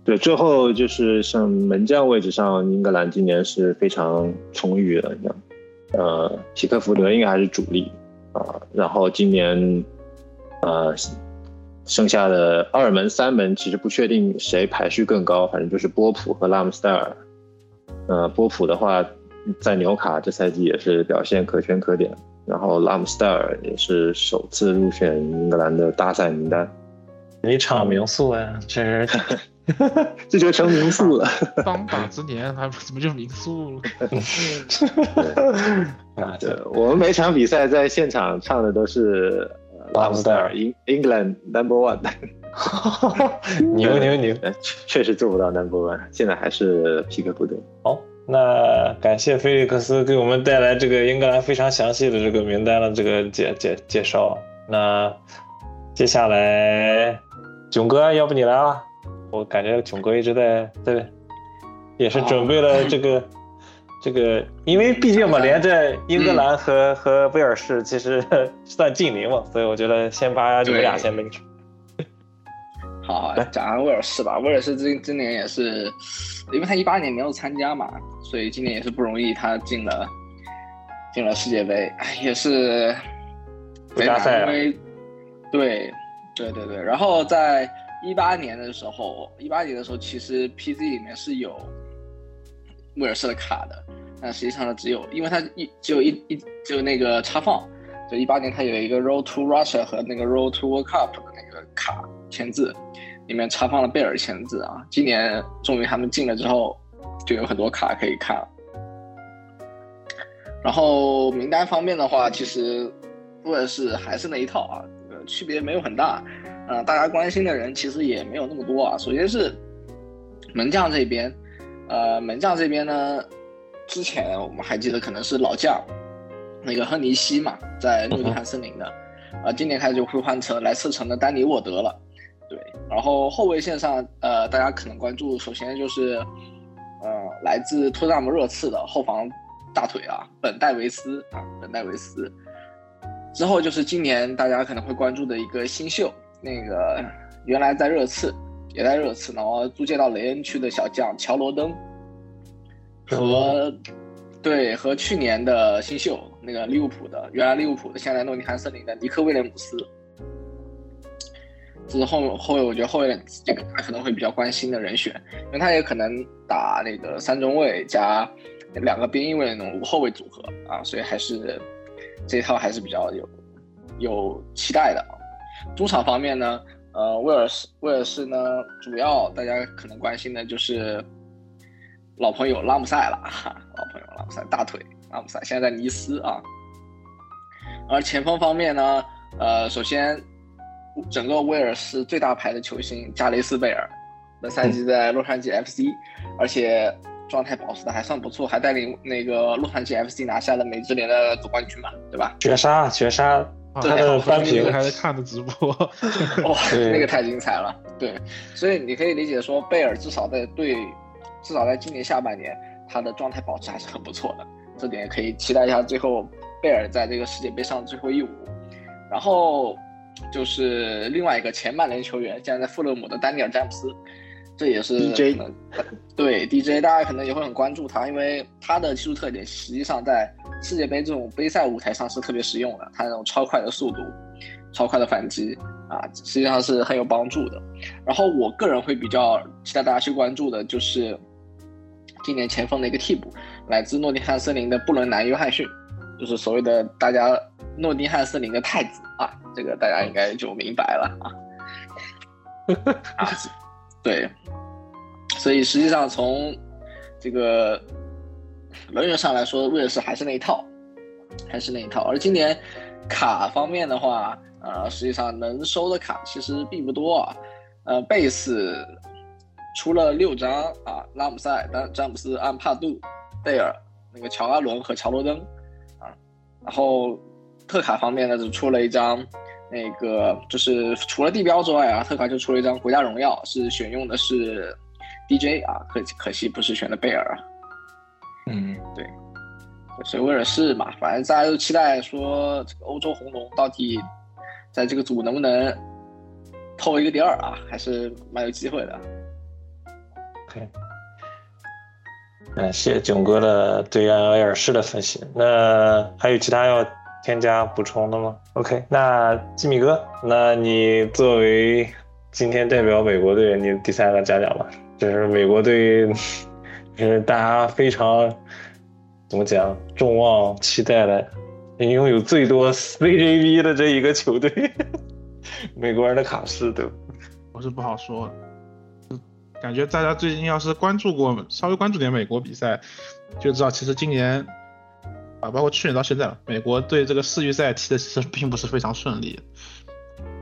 对，最后就是像门将位置上，英格兰今年是非常充裕的，呃皮克福德应该还是主力啊，然后今年。呃，剩下的二门、三门其实不确定谁排序更高，反正就是波普和拉姆斯戴尔。呃，波普的话，在纽卡这赛季也是表现可圈可点，然后拉姆斯戴尔也是首次入选英格兰的大赛名单。一场名宿啊，这是，这就成名宿了。当打之年还怎么就名宿了？啊，对，我们每场比赛在现场唱的都是。拉姆斯戴尔，England number one，牛牛 牛，确实做不到 number one，现在还是皮克福德。好，那感谢菲利克斯给我们带来这个英格兰非常详细的这个名单的这个介介介绍。那接下来囧哥，要不你来吧？我感觉囧哥一直在在，也是准备了这个。这个，因为毕竟嘛，连着英格兰和和威尔士其实 算近邻嘛，所以我觉得先把你们俩先拎出。好，讲下威尔士吧。威尔士今今年也是，因为他一八年没有参加嘛，所以今年也是不容易，他进了进了世界杯，也是没加赛。因为对对对对，然后在一八年的时候，一八年的时候其实 PC 里面是有。威尔士的卡的，但实际上呢，只有因为他一只有一一只有那个插放，就一八年他有一个 Road to Russia 和那个 Road to World Cup 的那个卡签字，里面插放了贝尔签字啊。今年终于他们进了之后，就有很多卡可以看了。然后名单方面的话，其实威尔士还是那一套啊，呃，区别没有很大，呃，大家关心的人其实也没有那么多啊。首先是门将这边。呃，门将这边呢，之前我们还记得可能是老将，那个亨尼西嘛，在诺丁汉森林的，啊，今年开始就会换成莱斯特城的丹尼沃德了，对。然后后卫线上，呃，大家可能关注，首先就是，呃，来自托纳姆热刺的后防大腿啊，本戴维斯啊，本戴维斯。之后就是今年大家可能会关注的一个新秀，那个原来在热刺。也在热刺，然后租借到雷恩区的小将乔罗登，和对和去年的新秀那个利物浦的，原来利物浦的，现在诺丁汉森林的尼克威廉姆斯，是后后卫，我觉得后卫这个他可能会比较关心的人选，因为他也可能打那个三中卫加两个边翼位的那种五后卫组合啊，所以还是这一套还是比较有有期待的。中场方面呢？呃，威尔士，威尔士呢，主要大家可能关心的就是老朋友拉姆塞了，哈老朋友拉姆塞大腿，拉姆塞现在在尼斯啊。而前锋方面呢，呃，首先整个威尔士最大牌的球星加雷斯贝尔，本赛季在洛杉矶 FC，而且状态保持的还算不错，还带领那个洛杉矶 FC 拿下了美职联的总冠军嘛，对吧？绝杀，绝杀。他的翻屏还在看的直播，哇，那个太精彩了。对，所以你可以理解说，贝尔至少在对，至少在今年下半年，他的状态保持还是很不错的。这点可以期待一下，最后贝尔在这个世界杯上最后一舞。然后就是另外一个前曼联球员，现在在富勒姆的丹尼尔詹姆斯，这也是 DJ，对 DJ，大家可能也会很关注他，因为他的技术特点实际上在世界杯这种杯赛舞台上是特别实用的，他那种超快的速度、超快的反击啊，实际上是很有帮助的。然后我个人会比较期待大家去关注的就是今年前锋的一个替补，来自诺丁汉森林的布伦南·约翰逊，就是所谓的大家诺丁汉森林的太子啊，这个大家应该就明白了啊。啊，对，所以实际上从这个人员上来说，威尔士还是那一套，还是那一套。而今年卡方面的话，呃，实际上能收的卡其实并不多啊。呃，贝斯出了六张啊，拉姆塞、詹姆斯、安帕杜、贝尔、那个乔阿伦和乔罗登。然后特卡方面呢，只出了一张，那个就是除了地标之外啊，特卡就出了一张国家荣耀，是选用的是 DJ 啊，可可惜不是选的贝尔啊。嗯，对，所以威尔士嘛，反正大家都期待说这个欧洲红龙到底在这个组能不能偷一个第二啊，还是蛮有机会的。OK，感，谢囧哥的对威尔士的分析。那还有其他要添加补充的吗？OK，那吉米哥，那你作为今天代表美国队，你第三个讲讲吧。就是美国队，是大家非常怎么讲，众望期待的，拥有最多 CJB 的这一个球队，美国人的卡士对？我是不好说的。感觉大家最近要是关注过，稍微关注点美国比赛，就知道其实今年啊，包括去年到现在，美国对这个世预赛踢的其实并不是非常顺利，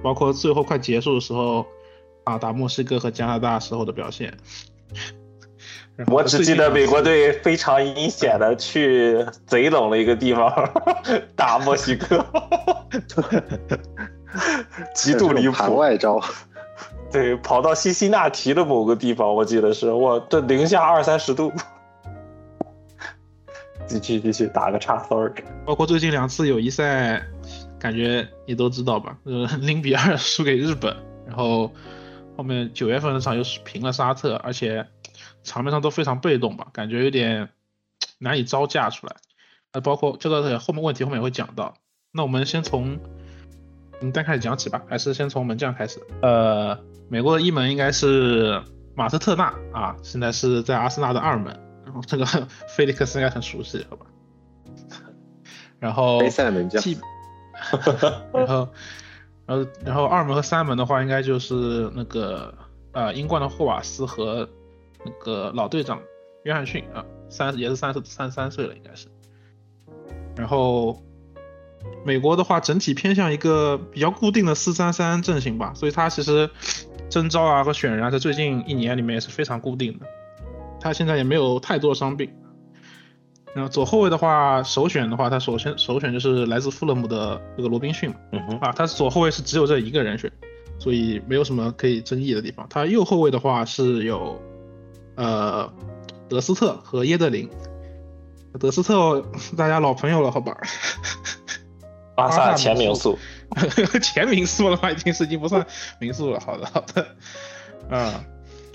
包括最后快结束的时候啊，打墨西哥和加拿大时候的表现。我只记得美国队非常阴险的去贼冷的一个地方 打墨西哥，极度离盘谱。外招，对，跑到西西那提的某个地方，我记得是，哇，这零下二三十度。继续继续打个叉，sorry。包括最近两次友谊赛，感觉你都知道吧？呃，零比二输给日本，然后后面九月份那场又是平了沙特，而且场面上都非常被动吧，感觉有点难以招架出来。呃，包括这个后面问题后面也会讲到。那我们先从名单开始讲起吧，还是先从门将开始？呃，美国的一门应该是马斯特纳啊，现在是在阿森纳的二门。然后这个菲利克斯应该很熟悉，好吧？然后杯赛门将，然后，然后，然后二门和三门的话，应该就是那个呃英冠的霍瓦斯和那个老队长约翰逊啊，三也是三十三三岁了，应该是。然后美国的话，整体偏向一个比较固定的四三三阵型吧，所以它其实征召啊和选人啊，在最近一年里面也是非常固定的。他现在也没有太多伤病。然后左后卫的话，首选的话，他首先首选就是来自富勒姆的这个罗宾逊嘛，嗯哼，啊，他左后卫是只有这一个人选，所以没有什么可以争议的地方。他右后卫的话是有，呃，德斯特和耶德林。德斯特大家老朋友了，好吧？巴萨前名宿，前民宿了吧，已经是已经不算民宿了。好的，好的，啊、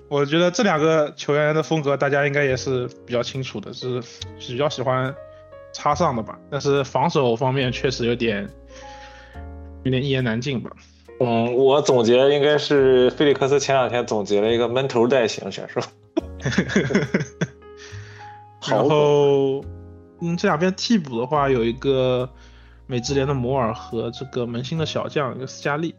我觉得这两个球员的风格大家应该也是比较清楚的，是是比较喜欢插上的吧。但是防守方面确实有点有点一言难尽吧。嗯，我总结应该是菲利克斯前两天总结了一个闷头带型选手。然后，嗯，这两边替补的话，有一个美职联的摩尔和这个门兴的小将一个斯嘉丽，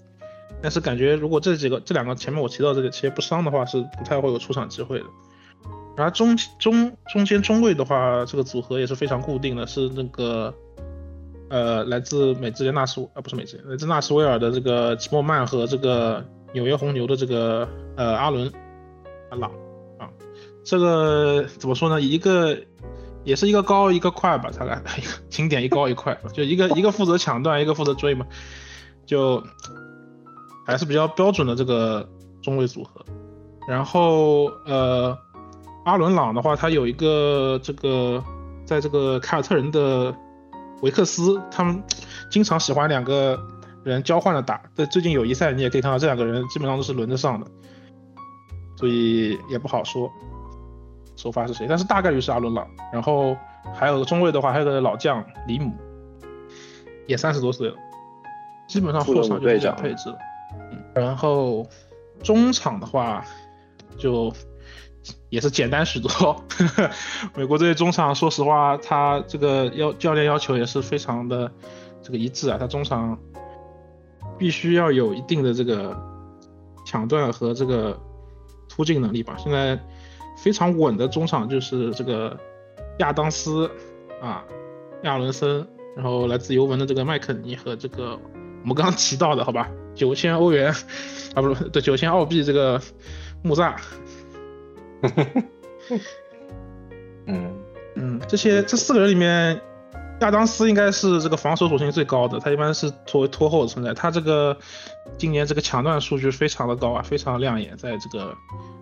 但是感觉如果这几个这两个前面我提到这个切不伤的话，是不太会有出场机会的。然后中中中间中卫的话，这个组合也是非常固定的，是那个呃来自美职联纳什啊不是美职联，来自纳什维尔的这个吉莫曼和这个纽约红牛的这个呃阿伦阿朗啊，这个怎么说呢？一个也是一个高一个快吧，大概一个经典一高一快，就一个一个负责抢断，一个负责追嘛，就还是比较标准的这个中卫组合。然后呃，阿伦朗的话，他有一个这个在这个凯尔特人的维克斯，他们经常喜欢两个人交换着打。在最近友谊赛，你也可以看到这两个人基本上都是轮着上的，所以也不好说首发是谁，但是大概率是阿伦朗。然后还有中卫的话，还有个老将里姆，也三十多岁了，基本上后场就是这样配置了。嗯，然后中场的话就也是简单许多。美国队中场，说实话，他这个要教练要求也是非常的这个一致啊，他中场必须要有一定的这个抢断和这个突进能力吧。现在非常稳的中场就是这个。亚当斯啊，亚伦森，然后来自尤文的这个麦肯尼和这个我们刚刚提到的，好吧，九千欧元啊，不是对九千澳币这个穆萨，嗯嗯，这些这四个人里面，亚当斯应该是这个防守属性最高的，他一般是作为拖后的存在，他这个今年这个抢断数据非常的高啊，非常亮眼，在这个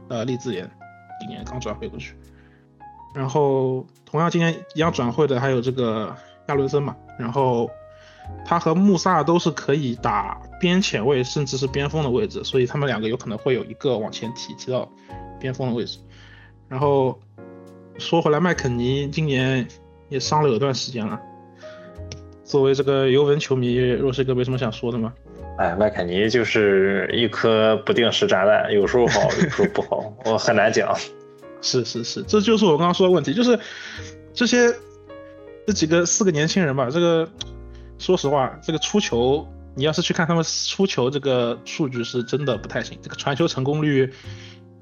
呃利兹联今年刚转会过去。然后，同样今年一样转会的还有这个亚伦森嘛。然后，他和穆萨都是可以打边前卫，甚至是边锋的位置，所以他们两个有可能会有一个往前提，提到边锋的位置。然后说回来，麦肯尼今年也伤了有段时间了。作为这个尤文球迷，若是哥没什么想说的吗？哎，麦肯尼就是一颗不定时炸弹，有时候好，有时候不好，我很难讲。是是是，这就是我刚刚说的问题，就是这些这几个四个年轻人吧，这个说实话，这个出球，你要是去看他们出球这个数据，是真的不太行，这个传球成功率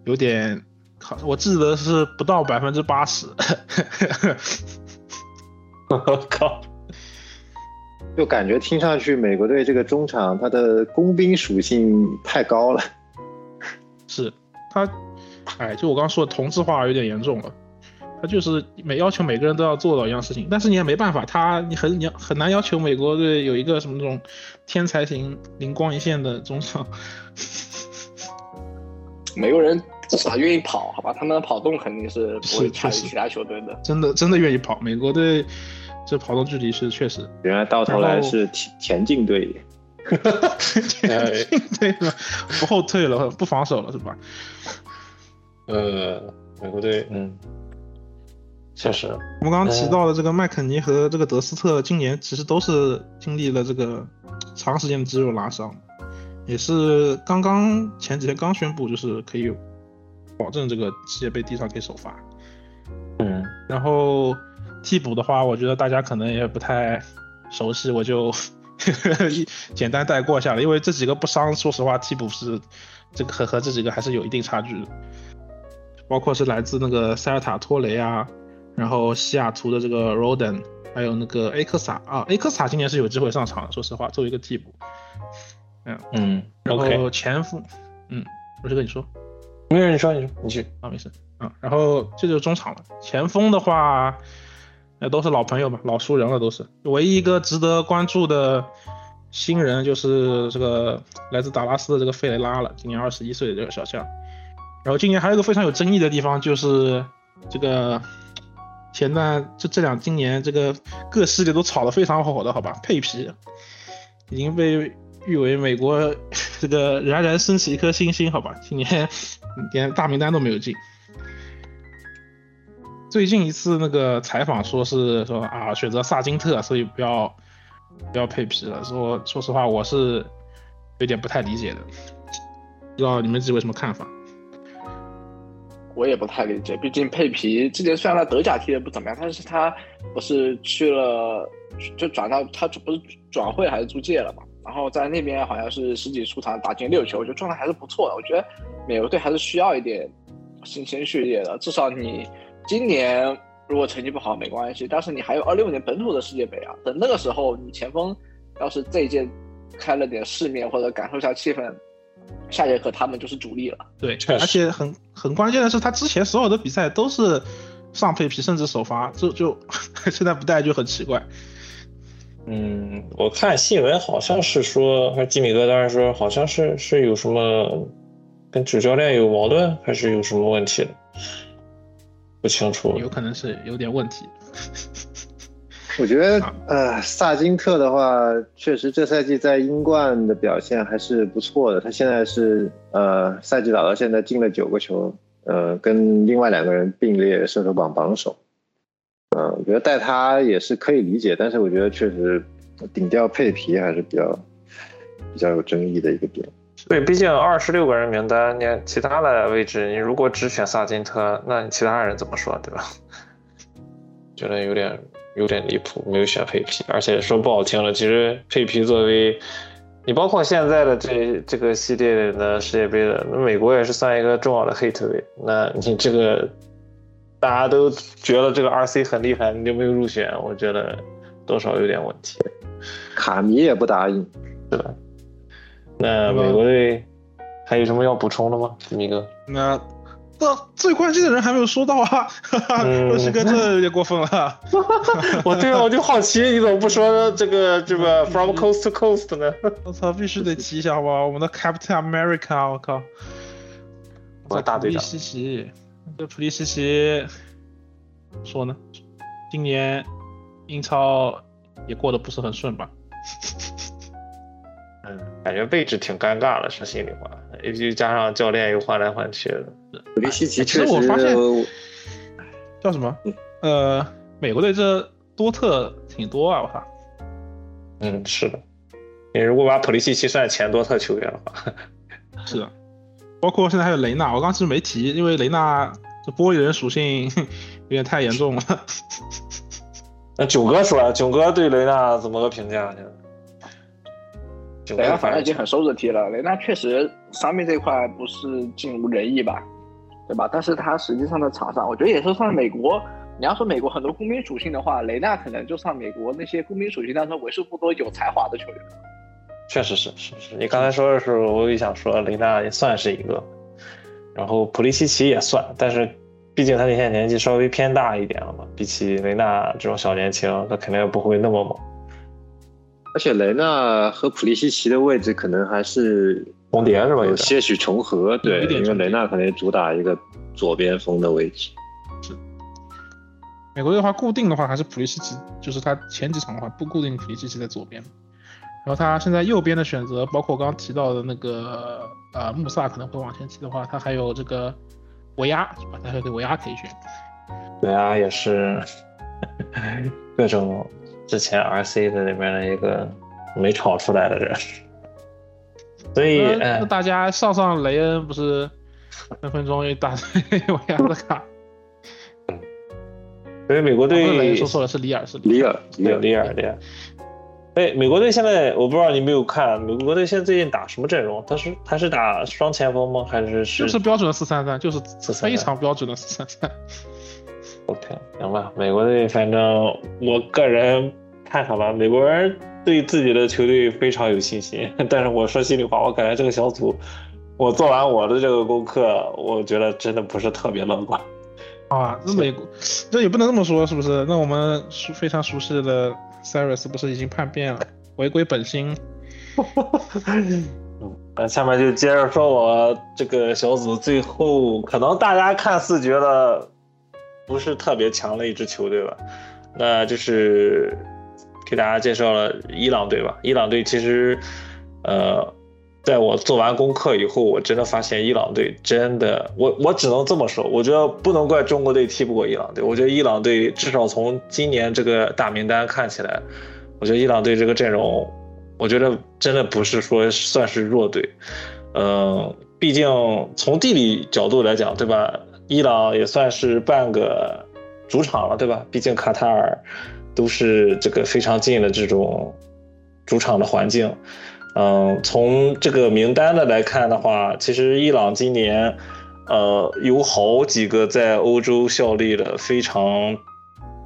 有点，靠，我记得是不到百分之八十。我靠，就感觉听上去美国队这个中场他的工兵属性太高了，是他。哎，就我刚刚说的同质化有点严重了，他就是每要求每个人都要做到一样事情，但是你也没办法，他你很你很难要求美国队有一个什么那种天才型灵光一现的中场。美国人至少愿意跑，好吧，他们的跑动肯定是不会差于其他球队的。真的真的愿意跑，美国队这跑动距离是确实。原来到头来是田田径队。田径队不后退了，不防守了是吧？呃，美国队，嗯，确实，我们刚刚提到的这个麦肯尼和这个德斯特，今年其实都是经历了这个长时间的肌肉拉伤，也是刚刚前几天刚宣布，就是可以保证这个世界杯第一场可以首发。嗯，然后替补的话，我觉得大家可能也不太熟悉，我就 简单带过一下了，因为这几个不伤，说实话，替补是这个和和这几个还是有一定差距的。包括是来自那个塞尔塔托雷啊，然后西雅图的这个 Roden，还有那个 A 克萨啊，A 克萨今年是有机会上场的，说实话，作为一个替补。嗯嗯，然后前锋，嗯，我是跟你说，没有你说你说你去啊，没事啊。然后这就是中场了，前锋的话，那都是老朋友嘛，老熟人了都是。唯一一个值得关注的新人就是这个来自达拉斯的这个费雷拉了，今年二十一岁的这个小将。然后今年还有一个非常有争议的地方，就是这个前段这这两今年这个各系列都炒得非常火的，好吧？佩皮已经被誉为美国 这个冉冉升起一颗星星，好吧？今年连大名单都没有进。最近一次那个采访说是说啊选择萨金特，所以不要不要佩皮了。说说实话，我是有点不太理解的，不知道你们几位什么看法？我也不太理解，毕竟佩皮之前虽然他德甲踢的不怎么样，但是他不是去了就转到他不是转会还是租借了嘛？然后在那边好像是十几出场打进六球，我觉得状态还是不错的。我觉得美国队还是需要一点新鲜血液的，至少你今年如果成绩不好没关系，但是你还有二六年本土的世界杯啊，等那个时候你前锋要是这一届开了点世面或者感受一下气氛。下节课他们就是主力了，对，而且很很关键的是，他之前所有的比赛都是上配皮，甚至首发，就就 现在不带就很奇怪。嗯，我看新闻好像是说，还是吉米哥当时说，好像是是有什么跟主教练有矛盾，还是有什么问题的，不清楚。有可能是有点问题。我觉得，呃，萨金特的话，确实这赛季在英冠的表现还是不错的。他现在是，呃，赛季打到现在进了九个球，呃，跟另外两个人并列射手榜榜首。嗯，我觉得带他也是可以理解，但是我觉得确实顶掉佩皮还是比较比较有争议的一个点。对，毕竟二十六个人名单，你其他的位置，你如果只选萨金特，那你其他人怎么说，对吧？觉得有点有点离谱，没有选佩皮，而且说不好听了，其实佩皮作为你包括现在的这这个系列的世界杯的，那美国也是算一个重要的 hit 位，那你这个大家都觉得这个 RC 很厉害，你就没有入选，我觉得多少有点问题。卡米也不答应，是吧？那美国队还有什么要补充的吗，米哥？那那最关键的人还没有说到啊，哈 哈，洛西哥这有点过分了。我对啊，我就好奇你怎么不说这个这个 From Coast to Coast 呢？我操，必须得提一下好吧？我们的 Captain America，我靠，我大队长普利西奇，这普利西奇说呢，今年英超也过得不是很顺吧？嗯，感觉位置挺尴尬的，说心里话，尤其加上教练又换来换去的。普利西奇哎其确实实我发现叫什么？呃，美国队这多特挺多啊，我操！嗯，是的。你如果把普利西奇算前多特球员的话，是的，包括现在还有雷纳，我刚其实没提，因为雷纳这玻璃人属性 有点太严重了。那囧哥说了，囧哥对雷纳怎么个评价？现在？雷纳反正已经很收着踢了，雷纳确实伤病这块不是尽如人意吧，对吧？但是他实际上的场上，我觉得也是算美国。你要说美国很多公民属性的话，雷纳可能就算美国那些公民属性当中为数不多有才华的球员。确实是是是，你刚才说的时候，我也想说雷纳也算是一个，然后普利西奇也算，但是毕竟他现在年纪稍微偏大一点了嘛，比起雷纳这种小年轻，他肯定不会那么猛。而且雷纳和普利西奇的位置可能还是重叠是吧？有些许重合，对，因为雷纳可能主打一个左边锋的位置。是美国队的话，固定的话还是普利西奇，就是他前几场的话不固定普利西奇在左边，然后他现在右边的选择，包括刚刚提到的那个呃穆萨可能会往前踢的话，他还有这个维亚是吧？他还有个维亚可以选。对啊，也是 各种之前 RC 的那边的一个没炒出来的人，所以那哎那，大家上上雷恩不是分分钟一打 维亚的卡？所以美国队恩说错了，是里尔是里里尔，对里尔里尔。哎，美国队现在我不知道你没有看，美国队现在最近打什么阵容？他是他是打双前锋吗？还是是就是标准的四三三，就是非常标准的四三三。OK，行吧。美国队反正我个人看好了，美国人对自己的球队非常有信心。但是我说心里话，我感觉这个小组，我做完我的这个功课，我觉得真的不是特别乐观。啊，那美国这也不能这么说，是不是？那我们熟非常熟悉的 Cyrus 不是已经叛变了，回归本心？那下面就接着说我这个小组最后可能大家看似觉得不是特别强的一支球队吧，那就是给大家介绍了伊朗队吧。伊朗队其实，呃，在我做完功课以后，我真的发现伊朗队真的，我我只能这么说，我觉得不能怪中国队踢不过伊朗队，我觉得伊朗队至少从今年这个大名单看起来，我觉得伊朗队这个阵容。我觉得真的不是说算是弱队，嗯，毕竟从地理角度来讲，对吧？伊朗也算是半个主场了，对吧？毕竟卡塔尔都是这个非常近的这种主场的环境，嗯，从这个名单的来看的话，其实伊朗今年，呃，有好几个在欧洲效力的非常。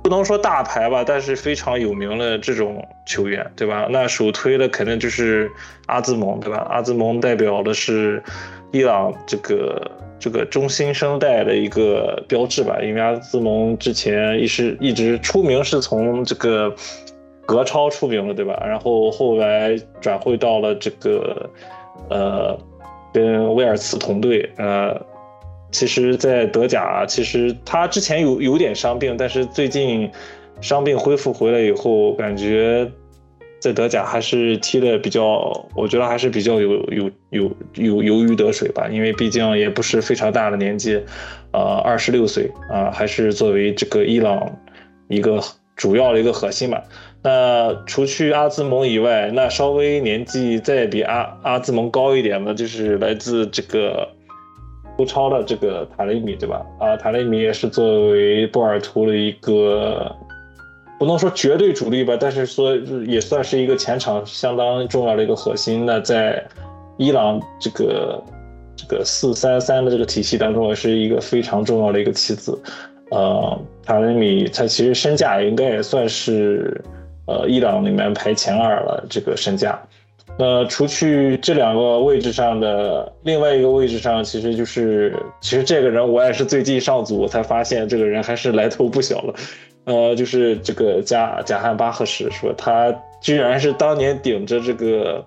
不能说大牌吧，但是非常有名的这种球员，对吧？那首推的肯定就是阿兹蒙，对吧？阿兹蒙代表的是伊朗这个这个中新生代的一个标志吧，因为阿兹蒙之前一直一直出名是从这个格超出名的，对吧？然后后来转会到了这个呃跟威尔茨同队，呃。其实，在德甲，其实他之前有有点伤病，但是最近伤病恢复回来以后，感觉在德甲还是踢的比较，我觉得还是比较有有有有有鱼得水吧。因为毕竟也不是非常大的年纪，呃，二十六岁啊，还是作为这个伊朗一个主要的一个核心吧。那除去阿兹蒙以外，那稍微年纪再比阿阿兹蒙高一点的，就是来自这个欧超的这个塔雷米，对吧？啊，塔雷米也是作为波尔图的一个不能说绝对主力吧，但是说也算是一个前场相当重要的一个核心。那在伊朗这个这个四三三的这个体系当中，也是一个非常重要的一个棋子。呃，塔雷米他其实身价应该也算是。呃，伊朗里面排前二了，这个身价。那除去这两个位置上的另外一个位置上，其实就是其实这个人我也是最近上组才发现，这个人还是来头不小了。呃，就是这个贾贾汉巴赫什说，他居然是当年顶着这个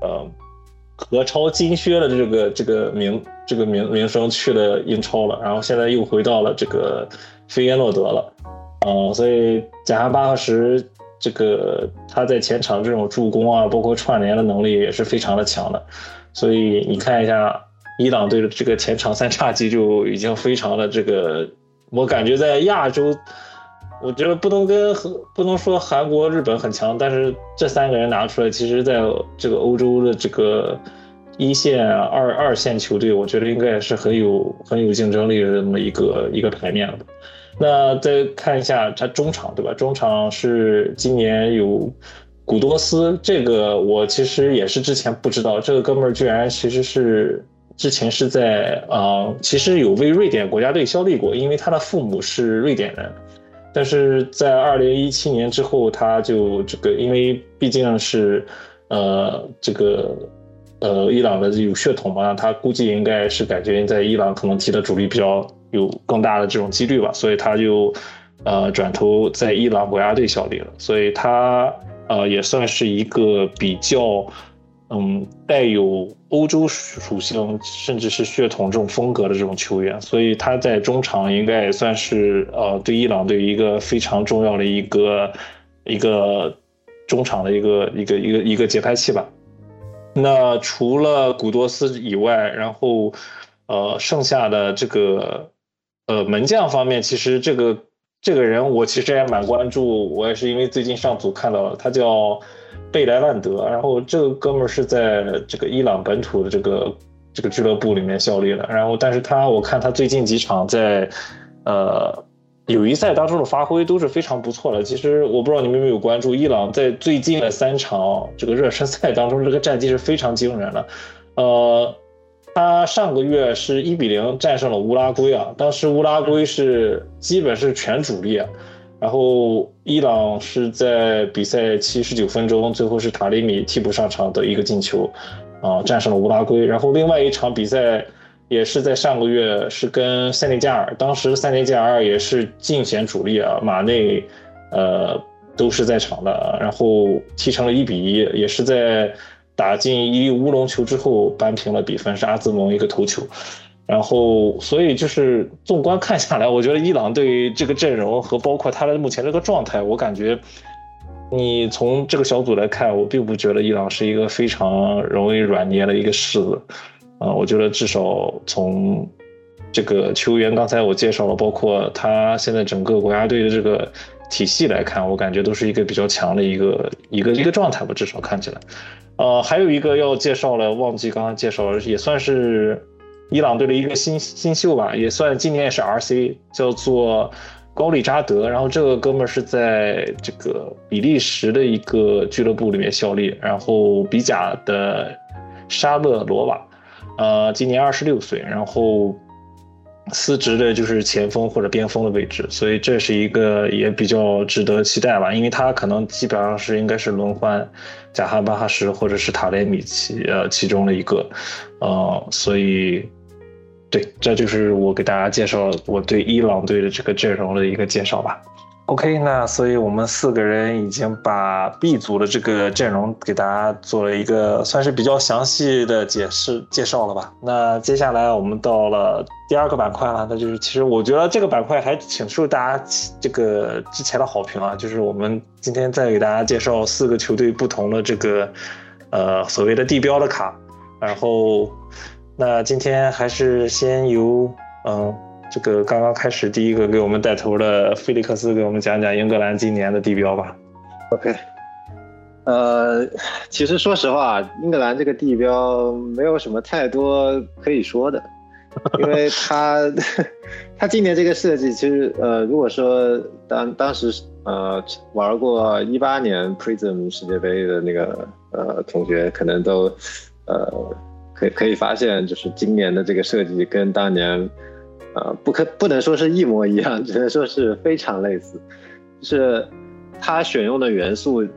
呃何超金靴的这个这个名这个名名声去了英超了，然后现在又回到了这个费耶诺德了。嗯，所以贾汉巴赫什。这个他在前场这种助攻啊，包括串联的能力也是非常的强的，所以你看一下伊朗队的这个前场三叉戟就已经非常的这个，我感觉在亚洲，我觉得不能跟不能说韩国、日本很强，但是这三个人拿出来，其实在这个欧洲的这个一线、二二线球队，我觉得应该也是很有很有竞争力的这么一个一个牌面了。那再看一下他中场，对吧？中场是今年有古多斯，这个我其实也是之前不知道，这个哥们儿居然其实是之前是在啊，其实有为瑞典国家队效力过，因为他的父母是瑞典人，但是在二零一七年之后，他就这个，因为毕竟是呃这个呃伊朗的有血统嘛，他估计应该是感觉在伊朗可能踢的主力比较。有更大的这种几率吧，所以他就，呃，转头在伊朗国家队效力了。所以他，呃，也算是一个比较，嗯，带有欧洲属性，甚至是血统这种风格的这种球员。所以他在中场应该也算是，呃，对伊朗队一个非常重要的一个一个中场的一个一个一个一个节拍器吧。那除了古多斯以外，然后，呃，剩下的这个。呃，门将方面，其实这个这个人我其实也蛮关注，我也是因为最近上组看到了，他叫贝莱万德，然后这个哥们儿是在这个伊朗本土的这个这个俱乐部里面效力的，然后但是他我看他最近几场在呃友谊赛当中的发挥都是非常不错的。其实我不知道你们有没有关注，伊朗在最近的三场这个热身赛当中，这个战绩是非常惊人的，呃。他上个月是一比零战胜了乌拉圭啊，当时乌拉圭是基本是全主力，然后伊朗是在比赛七十九分钟，最后是塔里米替补上场的一个进球，啊，战胜了乌拉圭。然后另外一场比赛也是在上个月，是跟塞内加尔，当时塞内加尔也是尽显主力啊，马内，呃，都是在场的，然后踢成了一比一，也是在。打进一乌龙球之后扳平了比分，是阿兹蒙一个头球，然后所以就是纵观看下来，我觉得伊朗对于这个阵容和包括他的目前这个状态，我感觉你从这个小组来看，我并不觉得伊朗是一个非常容易软捏的一个柿子，啊，我觉得至少从这个球员刚才我介绍了，包括他现在整个国家队的这个体系来看，我感觉都是一个比较强的一个一个一个状态吧，至少看起来。呃，还有一个要介绍了，忘记刚刚介绍了，也算是伊朗队的一个新新秀吧，也算今年也是 RC，叫做高利扎德。然后这个哥们儿是在这个比利时的一个俱乐部里面效力，然后比甲的沙勒罗瓦，呃，今年二十六岁，然后。司职的就是前锋或者边锋的位置，所以这是一个也比较值得期待吧，因为他可能基本上是应该是轮换贾哈巴哈什或者是塔雷米其呃其中的一个，呃，所以对，这就是我给大家介绍我对伊朗队的这个阵容的一个介绍吧。OK，那所以我们四个人已经把 B 组的这个阵容给大家做了一个算是比较详细的解释介绍了吧。那接下来我们到了第二个板块了，那就是其实我觉得这个板块还挺受大家这个之前的好评啊，就是我们今天再给大家介绍四个球队不同的这个呃所谓的地标的卡，然后那今天还是先由嗯这个刚刚开始第一个给我们带头的菲利克斯给我们讲讲英格兰今年的地标吧。OK，呃，其实说实话，英格兰这个地标没有什么太多可以说的，因为他他 今年这个设计，其实呃，如果说当当时呃玩过一八年 Prism 世界杯的那个呃同学，可能都呃可以可以发现，就是今年的这个设计跟当年呃不可不能说是一模一样，只能说是非常类似，就是。它选用的元素，嗯、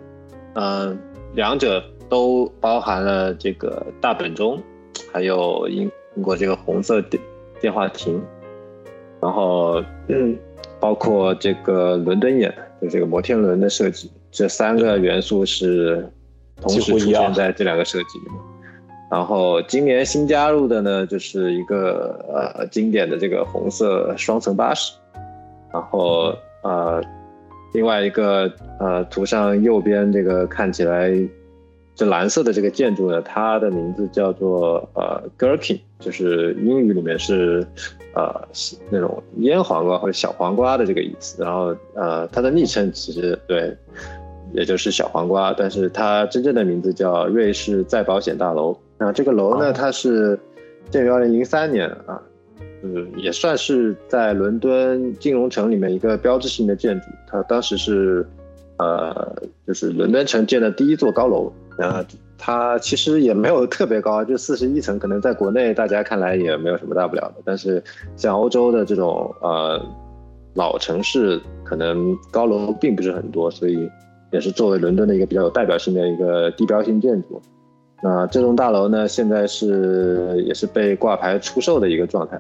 呃，两者都包含了这个大本钟，还有英英国这个红色电电话亭，然后嗯，包括这个伦敦眼，就这个摩天轮的设计，这三个元素是同时出现在这两个设计里面。然后今年新加入的呢，就是一个呃经典的这个红色双层巴士，然后呃。另外一个呃，图上右边这个看起来这蓝色的这个建筑呢，它的名字叫做呃 Gherkin，就是英语里面是呃那种腌黄瓜或者小黄瓜的这个意思。然后呃，它的昵称其实对，也就是小黄瓜，但是它真正的名字叫瑞士再保险大楼。啊，这个楼呢，它是建于二零零三年啊。嗯，也算是在伦敦金融城里面一个标志性的建筑。它当时是，呃，就是伦敦城建的第一座高楼。啊，它其实也没有特别高，就四十一层，可能在国内大家看来也没有什么大不了的。但是像欧洲的这种呃老城市，可能高楼并不是很多，所以也是作为伦敦的一个比较有代表性的一个地标性建筑。那这栋大楼呢，现在是也是被挂牌出售的一个状态。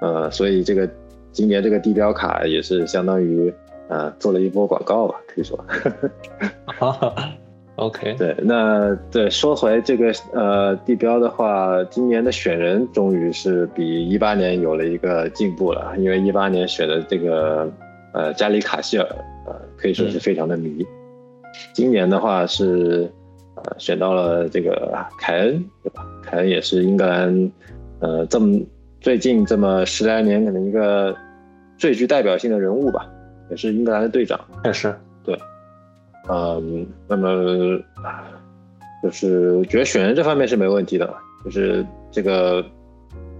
呃，所以这个今年这个地标卡也是相当于呃做了一波广告吧，可以说。OK，对，那对说回这个呃地标的话，今年的选人终于是比一八年有了一个进步了，因为一八年选的这个呃加里卡希尔呃可以说是非常的迷，嗯、今年的话是呃选到了这个凯恩，对吧？凯恩也是英格兰呃这么。最近这么十来年，可能一个最具代表性的人物吧，也是英格兰的队长。也是，对，嗯，那么就是我觉得选人这方面是没问题的，就是这个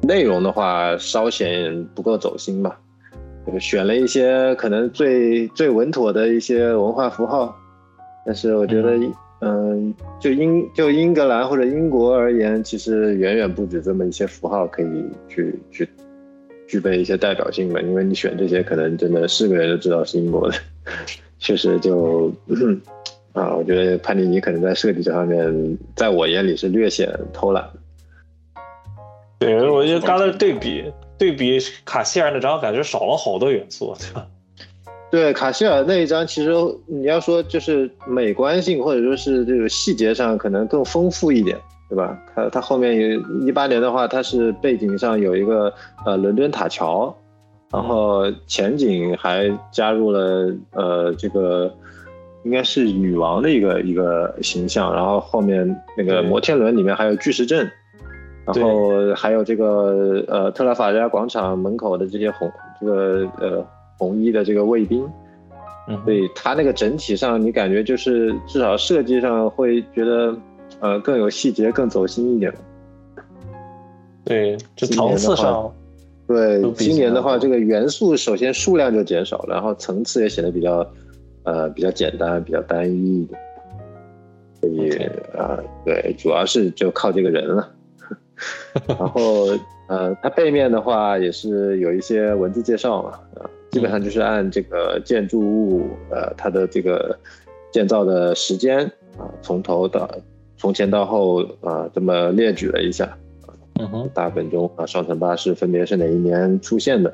内容的话稍显不够走心吧，就是选了一些可能最最稳妥的一些文化符号，但是我觉得。嗯嗯，就英就英格兰或者英国而言，其实远远不止这么一些符号可以去去具备一些代表性吧。因为你选这些，可能真的是个人都知道是英国的，确实就 啊，我觉得潘尼尼可能在设计这方面，在我眼里是略显偷懒。对，我觉得刚才对比对比卡希尔那张，感觉少了好多元素，对吧？对卡希尔那一张，其实你要说就是美观性或者说是这个细节上可能更丰富一点，对吧？它它后面有一八年的话，它是背景上有一个呃伦敦塔桥，然后前景还加入了呃这个应该是女王的一个一个形象，然后后面那个摩天轮里面还有巨石阵，然后还有这个呃特拉法加广场门口的这些红这个呃。红衣的这个卫兵，嗯，所以它那个整体上，你感觉就是至少设计上会觉得，呃，更有细节，更走心一点。对，就层次上，对，今年的话，这个元素首先数量就减少了，然后层次也显得比较，呃，比较简单，比较单一一点。所以啊、呃，对，主要是就靠这个人了。然后呃，它背面的话也是有一些文字介绍嘛，啊。基本上就是按这个建筑物，呃，它的这个建造的时间啊，从头到从前到后啊，这么列举了一下。嗯哼，大本钟啊，双层巴士分别是哪一年出现的？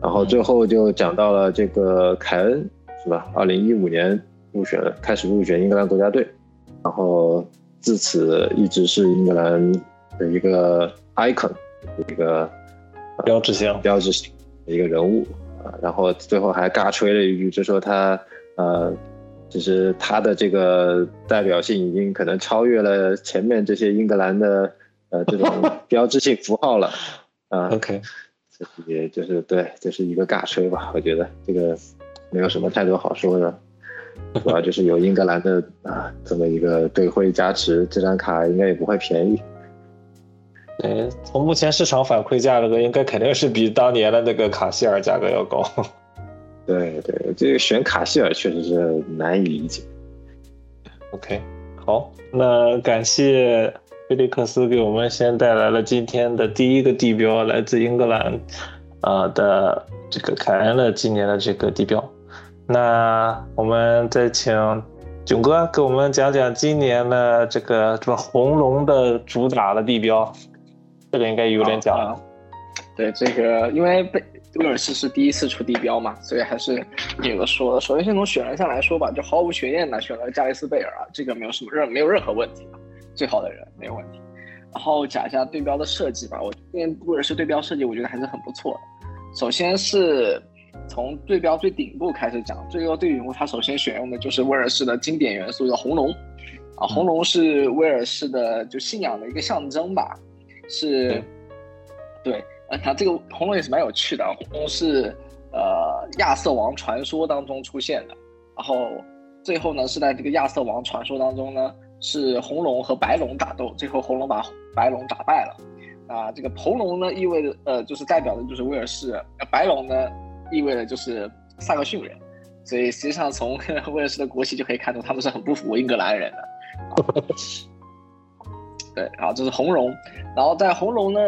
然后最后就讲到了这个凯恩，是吧？二零一五年入选，开始入选英格兰国家队，然后自此一直是英格兰的一个 icon，一个标志性标志性的一个人物。啊，然后最后还尬吹了一句，就说他，呃，就是他的这个代表性已经可能超越了前面这些英格兰的呃这种 标志性符号了，啊，OK，也就是对，就是一个尬吹吧。我觉得这个没有什么太多好说的，主要就是有英格兰的啊这么一个队徽加持，这张卡应该也不会便宜。对，从目前市场反馈价格，应该肯定是比当年的那个卡希尔价格要高。对对，这个选卡希尔确实是难以理解。OK，好，那感谢菲利克斯给我们先带来了今天的第一个地标，来自英格兰，呃的这个凯恩的今年的这个地标。那我们再请囧哥给我们讲讲今年的这个这个红龙的主打的地标，这个应该有点讲了。啊对这个，因为被威尔士是第一次出地标嘛，所以还是有的说的。首先先从选人上来说吧，就毫无悬念的选了加雷斯贝尔啊，这个没有什么任没有任何问题啊，最好的人没有问题。然后讲一下对标的设计吧，我今年威尔士对标设计我觉得还是很不错的。首先是从对标最顶部开始讲，最高对顶部它首先选用的就是威尔士的经典元素的红龙啊，红龙是威尔士的就信仰的一个象征吧，是对，对。呃，它这个红龙也是蛮有趣的，红龙是呃亚瑟王传说当中出现的，然后最后呢是在这个亚瑟王传说当中呢是红龙和白龙打斗，最后红龙把白龙打败了。啊，这个红龙呢意味着呃就是代表的就是威尔士，呃白龙呢意味着就是萨克逊人，所以实际上从 威尔士的国旗就可以看出他们是很不服英格兰人的。啊、对，然后这是红龙，然后在红龙呢。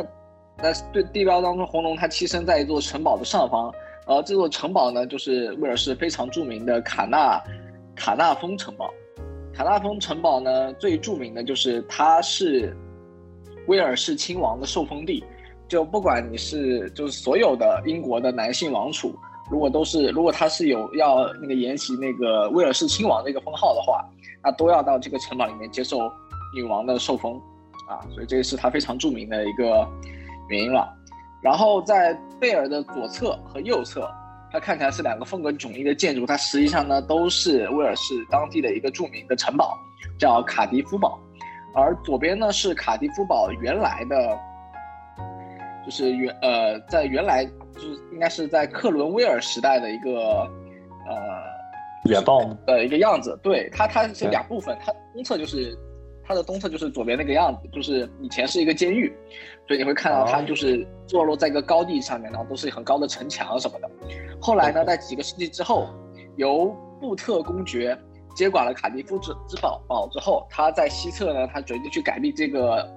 在对地标当中，红龙它栖身在一座城堡的上方，然后，这座城堡呢，就是威尔士非常著名的卡纳卡纳峰城堡。卡纳峰城堡呢，最著名的就是它是威尔士亲王的受封地，就不管你是就是所有的英国的男性王储，如果都是如果他是有要那个沿袭那个威尔士亲王这个封号的话，那都要到这个城堡里面接受女王的受封啊，所以这个是他非常著名的一个。原因了，然后在贝尔的左侧和右侧，它看起来是两个风格迥异的建筑，它实际上呢都是威尔士当地的一个著名的城堡，叫卡迪夫堡，而左边呢是卡迪夫堡原来的，就是原呃在原来就是应该是在克伦威尔时代的一个呃原貌的一个样子，对它它是两部分，它东侧就是。它的东侧就是左边那个样子，就是以前是一个监狱，所以你会看到它就是坐落在一个高地上面，然后都是很高的城墙什么的。后来呢，在几个世纪之后，由布特公爵接管了卡迪夫之之堡堡之后，他在西侧呢，他决定去改变这个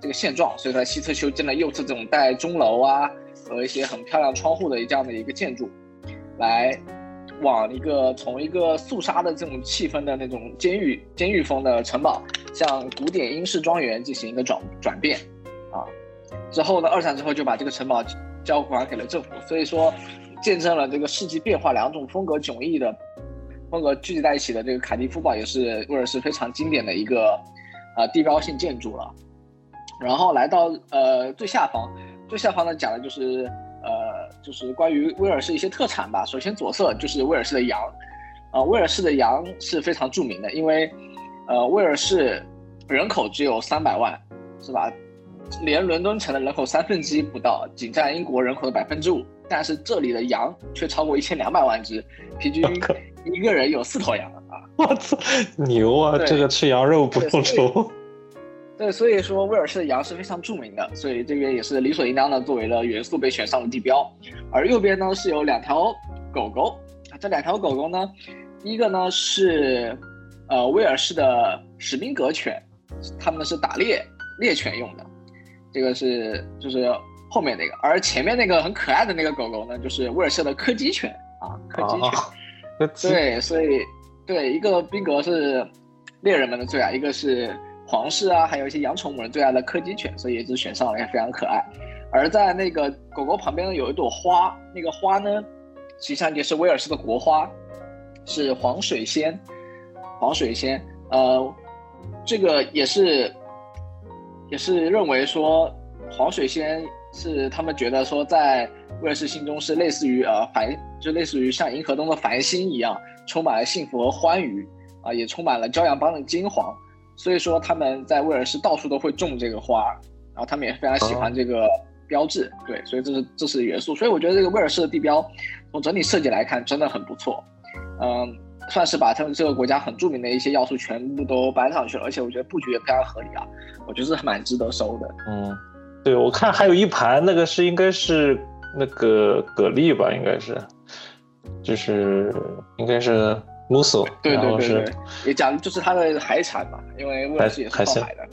这个现状，所以在西侧修建了右侧这种带钟楼啊和一些很漂亮窗户的这样的一个建筑，来。往一个从一个肃杀的这种气氛的那种监狱监狱风的城堡，向古典英式庄园进行一个转转变，啊，之后呢，二战之后就把这个城堡交还给了政府，所以说见证了这个世纪变化，两种风格迥异的风格聚集在一起的这个卡迪夫堡也是威尔士非常经典的一个呃地标性建筑了。然后来到呃最下方，最下方呢讲的就是。呃，就是关于威尔士一些特产吧。首先左侧就是威尔士的羊，啊、呃，威尔士的羊是非常著名的，因为，呃，威尔士人口只有三百万，是吧？连伦敦城的人口三分之一不到，仅占英国人口的百分之五。但是这里的羊却超过一千两百万只，平均 一个人有四头羊啊！我操，牛啊！这个吃羊肉不用愁。对，所以说威尔士的羊是非常著名的，所以这边也是理所应当的作为了元素被选上了地标。而右边呢是有两条狗狗，这两条狗狗呢，一个呢是呃威尔士的史宾格犬，它们是打猎猎犬用的，这个是就是后面那个，而前面那个很可爱的那个狗狗呢，就是威尔士的柯基犬啊，柯基犬。哦、对，所以对一个宾格是猎人们的最爱，一个是。皇室啊，还有一些养宠物人最爱的柯基犬，所以也是选上了，也非常可爱。而在那个狗狗旁边呢，有一朵花，那个花呢，实际上也是威尔士的国花，是黄水仙。黄水仙，呃，这个也是，也是认为说黄水仙是他们觉得说在威尔士心中是类似于呃繁，就类似于像银河中的繁星一样，充满了幸福和欢愉啊、也充满了骄阳般的金黄。所以说他们在威尔士到处都会种这个花，然后他们也非常喜欢这个标志，对，所以这是这是元素，所以我觉得这个威尔士的地标从整体设计来看真的很不错，嗯，算是把他们这个国家很著名的一些要素全部都搬上去了，而且我觉得布局也非常合理啊，我觉得是蛮值得收的。嗯，对，我看还有一盘那个是应该是那个蛤蜊吧，应该是，就是应该是 mussel，对对对然后是对，也讲就是它的海产嘛，因为威尔士也是靠海的。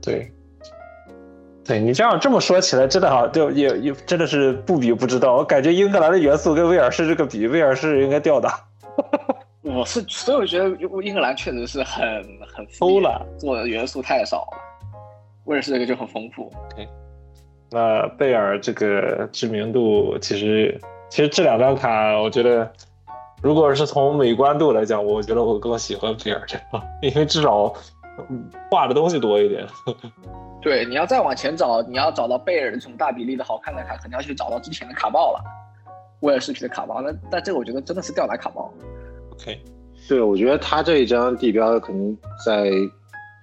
对，对你这样这么说起来，真的哈，就也也真的是不比不知道。我感觉英格兰的元素跟威尔士这个比，威尔士应该吊打。我是，所以我觉得英格兰确实是很很偷了，做的元素太少了。威尔士这个就很丰富。那贝尔这个知名度，其实其实这两张卡，我觉得如果是从美观度来讲，我觉得我更喜欢贝尔这张，因为至少嗯画的东西多一点。对，你要再往前找，你要找到贝尔的这种大比例的好看的卡，肯定要去找到之前的卡帽了，威尔士皮的卡包。那但这个我觉得真的是吊打卡包。OK，对，我觉得他这一张地标可能在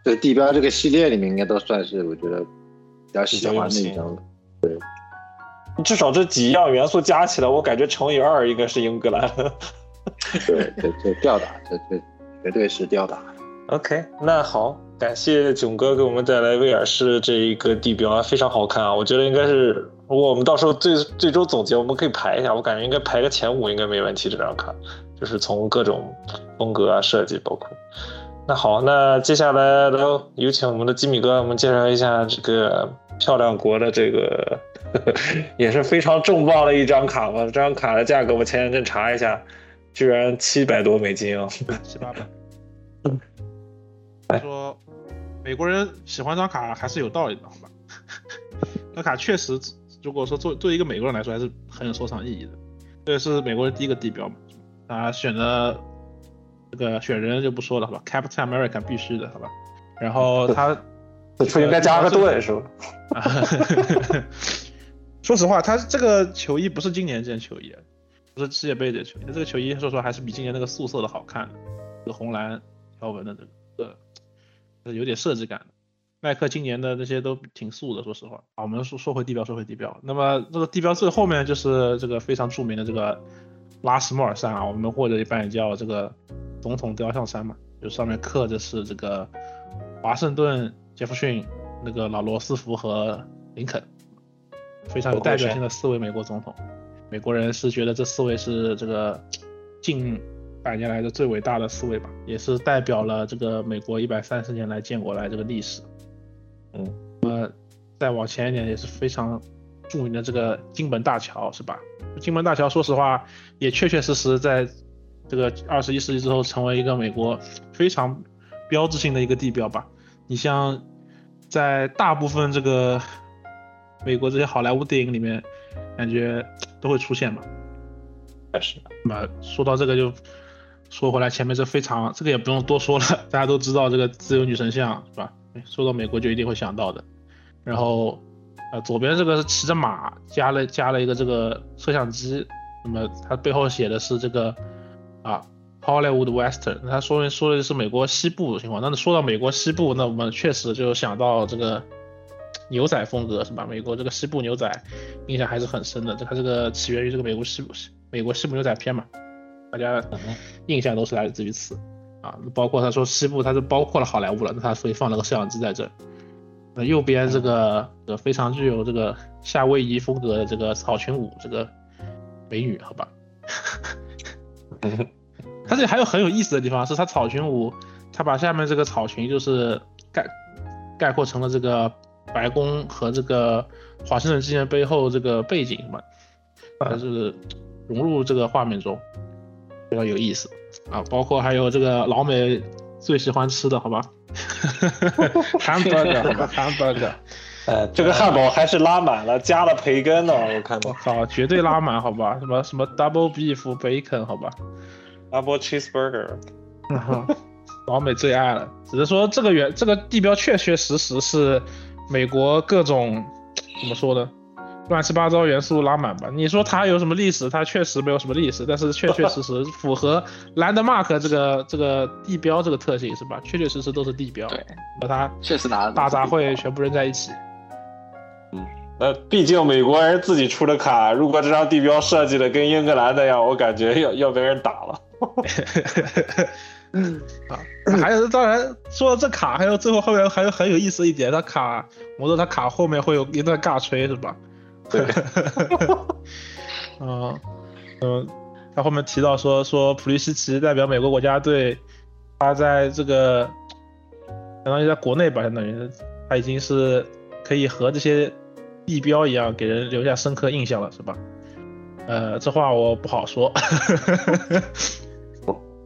这个地标这个系列里面，应该都算是我觉得比较喜欢的一张了。至少这几样元素加起来，我感觉乘以二应该是英格兰。对，这这吊打，这这绝对是吊打。OK，那好，感谢囧哥给我们带来威尔士这一个地标啊，非常好看啊！我觉得应该是，如果我们到时候最最终总结，我们可以排一下，我感觉应该排个前五应该没问题。这张卡就是从各种风格啊、设计包括。那好，那接下来来有请我们的吉米哥，我们介绍一下这个漂亮国的这个 也是非常重磅的一张卡吧。这张卡的价格我前两天查一下，居然七百多美金啊！七八百。说美国人喜欢张卡还是有道理的，好吧？那卡确实，如果说作作为一个美国人来说，还是很有收藏意义的。这也是美国人第一个地标嘛，啊，选的这个选人就不说了，好吧？Captain America 必须的，好吧？然后他 此处应该加个盾是吧？说实话，他这个球衣不是今年这件球衣，不是世界杯的球衣，这个球衣说实话还是比今年那个素色的好看的，这个红蓝条纹的这个，呃，有点设计感的。耐克今年的那些都挺素的，说实话。啊，我们说说回地标，说回地标。那么这个地标最后面就是这个非常著名的这个拉什莫尔山啊，我们或者一般也叫这个总统雕像山嘛，就上面刻的是这个华盛顿、杰弗逊、那个老罗斯福和林肯，非常有代表性的四位美国总统。美国人是觉得这四位是这个近百年来的最伟大的四位吧，也是代表了这个美国一百三十年来建国来这个历史。嗯，呃，再往前一点也是非常著名的这个金门大桥，是吧？金门大桥，说实话，也确确实实在这个二十一世纪之后，成为一个美国非常标志性的一个地标吧。你像在大部分这个美国这些好莱坞电影里面，感觉都会出现嘛。确实，那么说到这个就说回来，前面这非常这个也不用多说了，大家都知道这个自由女神像是吧？说到美国就一定会想到的。然后呃左边这个是骑着马，加了加了一个这个摄像机，那么它背后写的是这个啊 Hollywood Western，他说明说的是美国西部的情况。那说到美国西部，那我们确实就想到这个牛仔风格是吧？美国这个西部牛仔印象还是很深的，这它这个起源于这个美国西部美国西部牛仔片嘛，大家印象都是来自于此啊。包括他说西部，它是包括了好莱坞了，那他所以放了个摄像机在这儿。那右边这个呃非常具有这个夏威夷风格的这个草裙舞这个美女，好吧？它这里还有很有意思的地方是，它草裙舞，它把下面这个草裙就是概概括成了这个白宫和这个华盛顿纪念碑后这个背景嘛，它是融入这个画面中，非常有意思啊。包括还有这个老美最喜欢吃的好吧，hamburger 好吧，hamburger。呃，这个汉堡还是拉满了，加了培根呢，我看到。我靠，绝对拉满好吧？什么什么 double beef bacon 好吧？Double cheeseburger，老美最爱了。只是说这个原这个地标确确实实是美国各种怎么说呢，乱七八糟元素拉满吧。你说它有什么历史？它确实没有什么历史，但是确确实实 符合 landmark 这个这个地标这个特性是吧？确确实实都是地标，对，把它确实拿大杂烩全部扔在一起。嗯呃，毕竟美国人自己出的卡，如果这张地标设计的跟英格兰那样，我感觉要要被人打了。啊，还有当然说到这卡，还有最后后面还有很有意思一点，它卡摩托它卡后面会有一段尬吹是吧？对，嗯 嗯，他后面提到说说普利西奇代表美国国家队，他在这个相当于在国内吧，相当于他已经是可以和这些地标一样给人留下深刻印象了，是吧？呃，这话我不好说。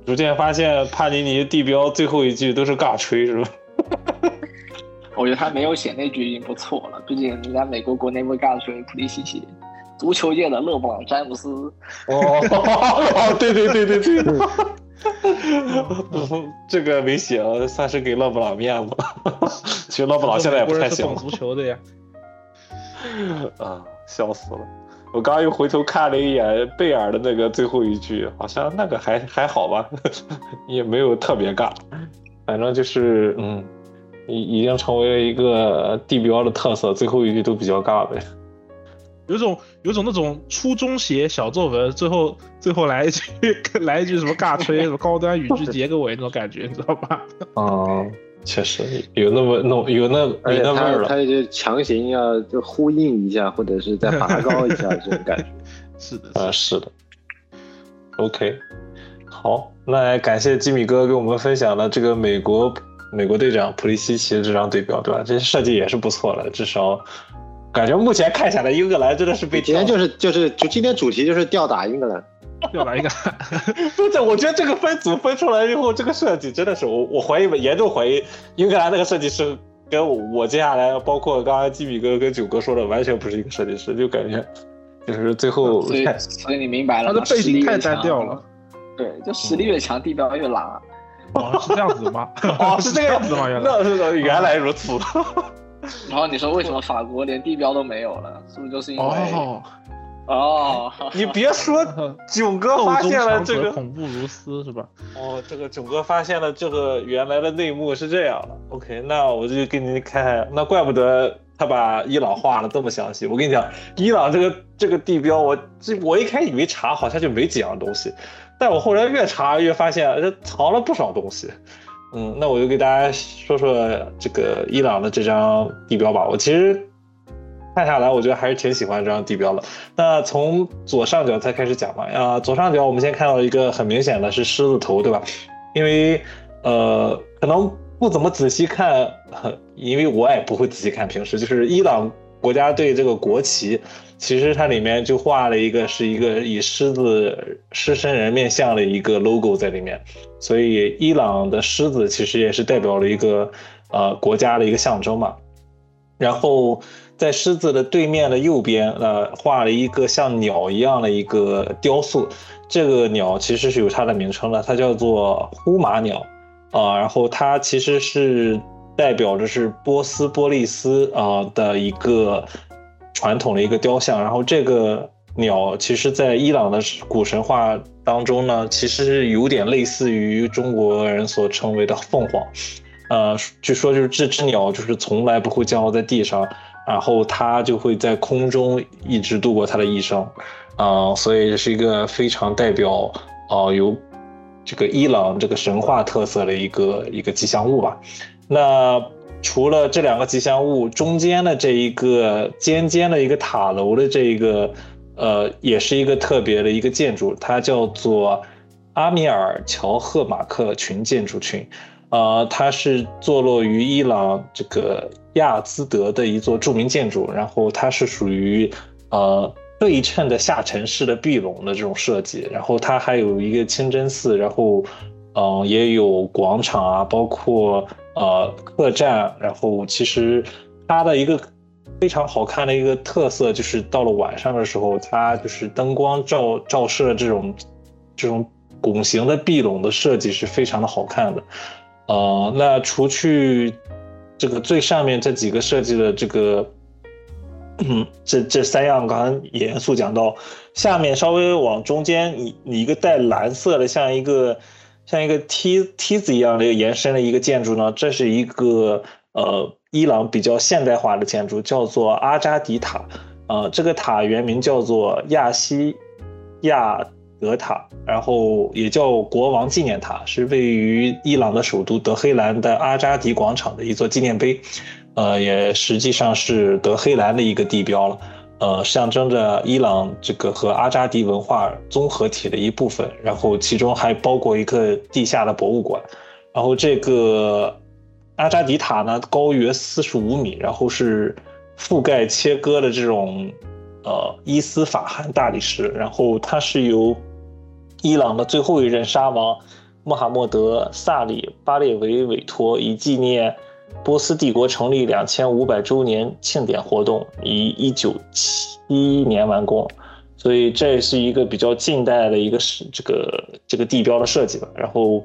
逐渐发现帕尼尼地标最后一句都是尬吹，是吧？我觉得他没有写那句已经不错了，毕竟人家美国国内不尬吹普利西奇，足球界的勒布朗詹姆斯。哦哦，对对对对对，这个没写，算是给勒布朗面子。其实勒布朗现在也不太 行。足球的呀。啊，笑死了。我刚又回头看了一眼贝尔的那个最后一句，好像那个还还好吧，也没有特别尬，反正就是嗯，已已经成为了一个地标的特色，最后一句都比较尬呗。有种有种那种初中写小作文，最后最后来一句 来一句什么尬吹什么高端语句结个尾那种感觉，你知道吧？嗯。确实有那么弄有那有那味儿了，他就强行要就呼应一下，或者是再拔高一下 这种感觉。是的，啊，是的。OK，好，那感谢吉米哥给我们分享了这个美国美国队长普利西奇的这张对标，对吧？这设计也是不错的，至少感觉目前看下来，英格兰真的是被今天就是就是就今天主题就是吊打英格兰。要来一个，不是，我觉得这个分组分出来以后，这个设计真的是我，我怀疑，严重怀疑英格兰那个设计师跟我接下来包括刚刚基米哥跟九哥说的完全不是一个设计师，就感觉就是最后，所以所以你明白了，他的背景太单调了，对，就实力越强，地标越拉。哦，是这样子吗？哦，是这 样子吗？原来，是原来如此。然后你说为什么法国连地标都没有了？是不是就是因为？哦，你别说，囧哥发现了这个恐怖如斯是吧？哦，这个囧哥发现了这个原来的内幕是这样的。OK，那我就给你看，那怪不得他把伊朗画的这么详细。我跟你讲，伊朗这个这个地标，我这我一开始以为查好像就没几样东西，但我后来越查越发现这藏了不少东西。嗯，那我就给大家说说这个伊朗的这张地标吧。我其实。看下来，我觉得还是挺喜欢这张地标的。那从左上角再开始讲吧。啊，左上角我们先看到一个很明显的是狮子头，对吧？因为呃，可能不怎么仔细看，因为我也不会仔细看。平时就是伊朗国家队这个国旗，其实它里面就画了一个是一个以狮子狮身人面像的一个 logo 在里面，所以伊朗的狮子其实也是代表了一个呃国家的一个象征嘛。然后。在狮子的对面的右边，呃，画了一个像鸟一样的一个雕塑。这个鸟其实是有它的名称的，它叫做呼马鸟，啊，然后它其实是代表着是波斯波利斯啊的一个传统的一个雕像。然后这个鸟其实，在伊朗的古神话当中呢，其实是有点类似于中国人所称为的凤凰。呃，据说就是这只鸟就是从来不会降落在地上。然后它就会在空中一直度过它的一生，啊，所以这是一个非常代表啊有这个伊朗这个神话特色的一个一个吉祥物吧。那除了这两个吉祥物，中间的这一个尖尖的一个塔楼的这一个，呃，也是一个特别的一个建筑，它叫做阿米尔乔赫马克群建筑群。呃，它是坐落于伊朗这个亚兹德的一座著名建筑，然后它是属于呃对称的下沉式的壁笼的这种设计，然后它还有一个清真寺，然后嗯也有广场啊，包括呃客栈，然后其实它的一个非常好看的一个特色就是到了晚上的时候，它就是灯光照照射这种这种拱形的壁笼的设计是非常的好看的。呃，那除去这个最上面这几个设计的这个，这这三样，刚刚严肃讲到，下面稍微往中间，你你一个带蓝色的，像一个像一个梯梯子一样的延伸的一个建筑呢，这是一个呃伊朗比较现代化的建筑，叫做阿扎迪塔。呃，这个塔原名叫做亚西亚德塔，然后也叫国王纪念塔，是位于伊朗的首都德黑兰的阿扎迪广场的一座纪念碑。呃，也实际上是德黑兰的一个地标了。呃，象征着伊朗这个和阿扎迪文化综合体的一部分，然后其中还包括一个地下的博物馆，然后这个阿扎迪塔呢高约四十五米，然后是覆盖切割的这种呃伊斯法罕大理石，然后它是由伊朗的最后一任沙王穆罕默德萨里巴列维委托，以纪念。波斯帝国成立两千五百周年庆典活动于一九七一年完工，所以这也是一个比较近代的一个是这个这个地标的设计吧。然后，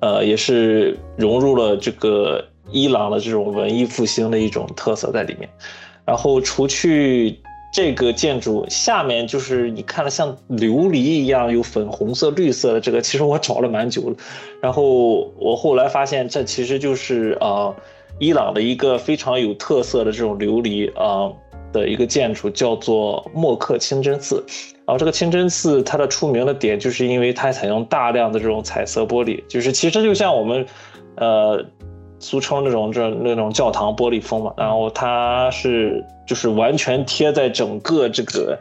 呃，也是融入了这个伊朗的这种文艺复兴的一种特色在里面。然后，除去。这个建筑下面就是你看了像琉璃一样有粉红色、绿色的这个，其实我找了蛮久了，然后我后来发现这其实就是啊，伊朗的一个非常有特色的这种琉璃啊的一个建筑，叫做莫克清真寺。然后这个清真寺它的出名的点就是因为它采用大量的这种彩色玻璃，就是其实就像我们呃。俗称那种这那种教堂玻璃风嘛，然后它是就是完全贴在整个这个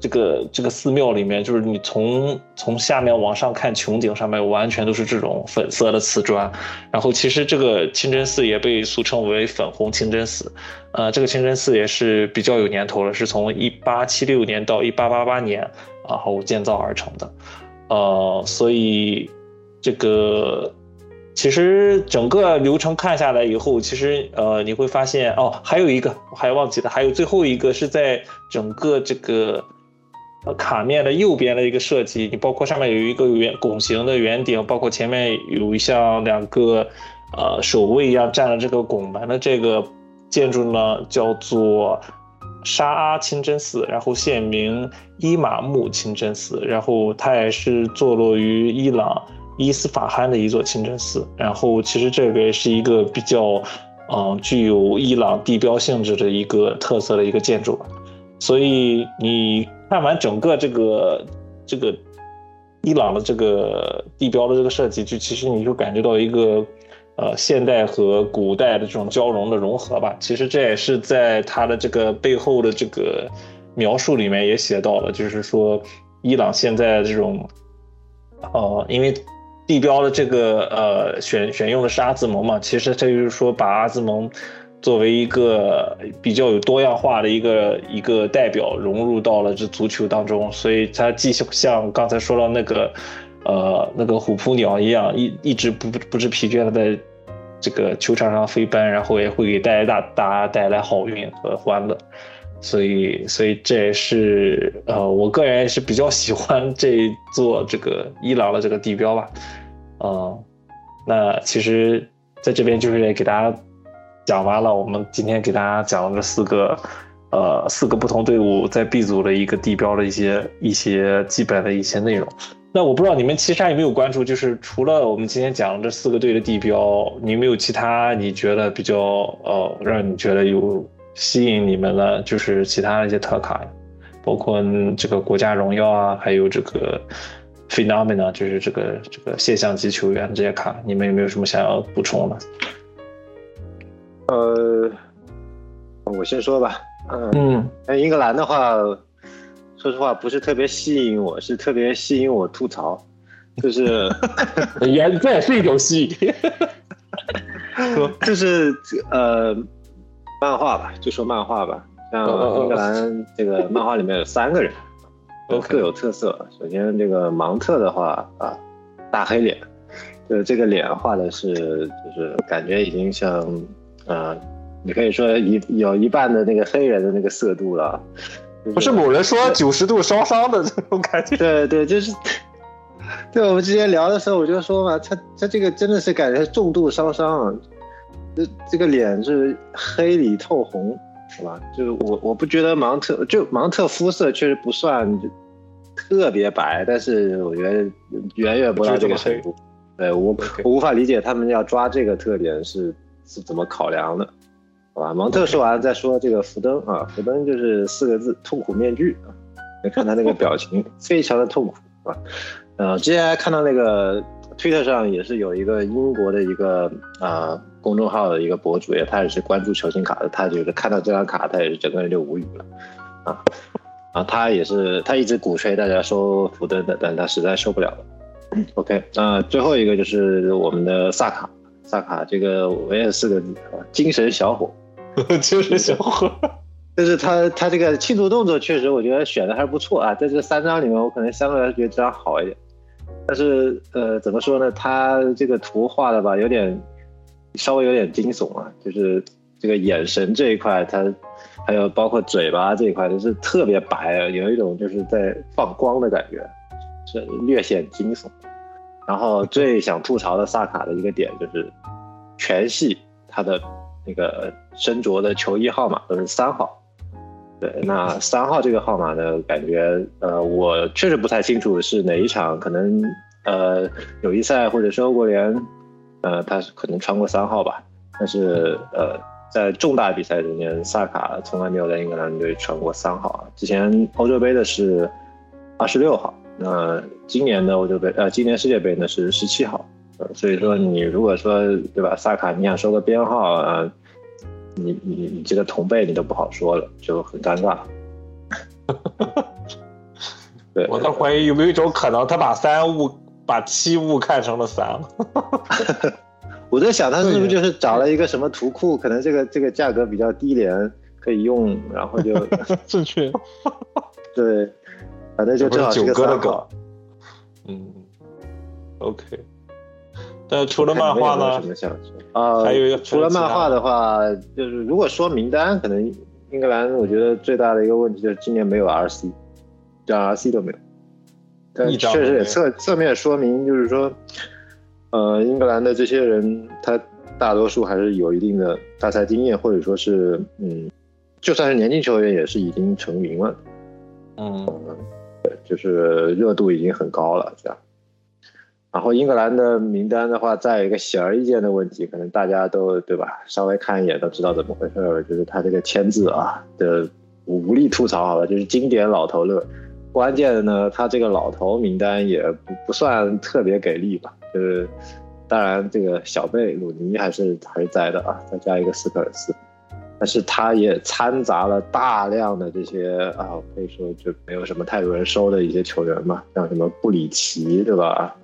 这个这个寺庙里面，就是你从从下面往上看穹顶上面完全都是这种粉色的瓷砖，然后其实这个清真寺也被俗称为粉红清真寺，呃，这个清真寺也是比较有年头了，是从一八七六年到一八八八年然后建造而成的，呃，所以这个。其实整个流程看下来以后，其实呃你会发现哦，还有一个我还忘记了，还有最后一个是在整个这个呃卡面的右边的一个设计，你包括上面有一个圆拱形的圆顶，包括前面有一像两个呃守卫一样站了这个拱门的这个建筑呢，叫做沙阿清真寺，然后现名伊玛目清真寺，然后它也是坐落于伊朗。伊斯法罕的一座清真寺，然后其实这个也是一个比较，嗯，具有伊朗地标性质的一个特色的一个建筑。所以你看完整个这个这个伊朗的这个地标的这个设计，就其实你就感觉到一个呃现代和古代的这种交融的融合吧。其实这也是在它的这个背后的这个描述里面也写到了，就是说伊朗现在这种，呃，因为。地标的这个呃选选用的是阿兹蒙嘛，其实这就是说把阿兹蒙作为一个比较有多样化的一个一个代表融入到了这足球当中，所以它既像刚才说到那个呃那个虎扑鸟一样，一一直不不知疲倦的在这个球场上飞奔，然后也会给大家大家带来好运和欢乐。所以，所以这也是呃，我个人也是比较喜欢这座这个伊朗的这个地标吧，嗯，那其实在这边就是给大家讲完了，我们今天给大家讲了这四个，呃，四个不同队伍在 B 组的一个地标的一些一些基本的一些内容。那我不知道你们其实还有没有关注，就是除了我们今天讲的这四个队的地标，你有没有其他你觉得比较呃，让你觉得有。吸引你们的，就是其他的一些特卡，包括这个国家荣耀啊，还有这个 Phenomena，就是这个这个现象级球员这些卡，你们有没有什么想要补充的？呃，我先说吧。嗯，那英格兰的话，说实话不是特别吸引我，是特别吸引我吐槽，就是 也这也是一种吸引，就是呃。漫画吧，就说漫画吧。像英格兰这个漫画里面有三个人，都各有特色。首先，这个芒特的话啊，大黑脸，就是这个脸画的是，就是感觉已经像，呃，你可以说一有一半的那个黑人的那个色度了。不是某人说九十度烧伤的这种感觉。对对，就是，对我们之前聊的时候我就说嘛，他他这个真的是感觉重度烧伤。这这个脸是黑里透红，是吧？就是我我不觉得芒特就芒特肤色确实不算特别白，但是我觉得远远不到这个程度。对我我无法理解他们要抓这个特点是是怎么考量的，好吧？芒特说完再说这个福登啊，福登就是四个字：痛苦面具啊。你看他那个表情，非常的痛苦啊。呃，之前看到那个推特上也是有一个英国的一个啊公众号的一个博主，也他也是关注球星卡的，他就是看到这张卡，他也是整个人就无语了啊啊，他也是他一直鼓吹大家收福登的，但他实在受不了了。OK，那最后一个就是我们的萨卡，萨卡这个我也是四个精神小伙，精神小伙。就是他他这个庆祝动作确实我觉得选的还是不错啊，在这三张里面我可能相对来说觉得这张好一点，但是呃怎么说呢，他这个图画的吧有点稍微有点惊悚啊，就是这个眼神这一块，他还有包括嘴巴这一块都是特别白，有一种就是在放光的感觉，是略显惊悚。然后最想吐槽的萨卡的一个点就是全系他的那个身着的球衣号码都是三号。对，那三号这个号码呢，感觉呃，我确实不太清楚是哪一场，可能呃友谊赛或者是欧国联，呃，他是可能穿过三号吧。但是呃，在重大比赛中间，萨卡从来没有在英格兰队穿过三号啊。之前欧洲杯的是二十六号，那今年的欧洲杯呃，今年世界杯呢是十七号。呃，所以说你如果说对吧，萨卡你想说个编号啊？你你你这个同辈你都不好说了，就很尴尬。对，我在怀疑有没有一种可能，他把三误把七物看成了三。我在想，他是不是就是找了一个什么图库，可能这个这个价格比较低廉，可以用，然后就 正确。对，反正就正好是个三号。嗯，OK。但除了漫画呢？啊，还有一个除了漫画的话，就是如果说名单，可能英格兰我觉得最大的一个问题就是今年没有 RC，连 RC 都没有。但确实也侧侧面说明，就是说，呃，英格兰的这些人，他大多数还是有一定的大赛经验，或者说是，嗯，就算是年轻球员，也是已经成名了。嗯，对，就是热度已经很高了，这样。然后英格兰的名单的话，再有一个显而易见的问题，可能大家都对吧？稍微看一眼都知道怎么回事了，就是他这个签字啊的无力吐槽，好了，就是经典老头乐。关键的呢，他这个老头名单也不不算特别给力吧？就是当然这个小贝鲁尼还是还是在的啊，再加一个斯科尔斯，但是他也掺杂了大量的这些啊，可以说就没有什么太多人收的一些球员嘛，像什么布里奇对吧？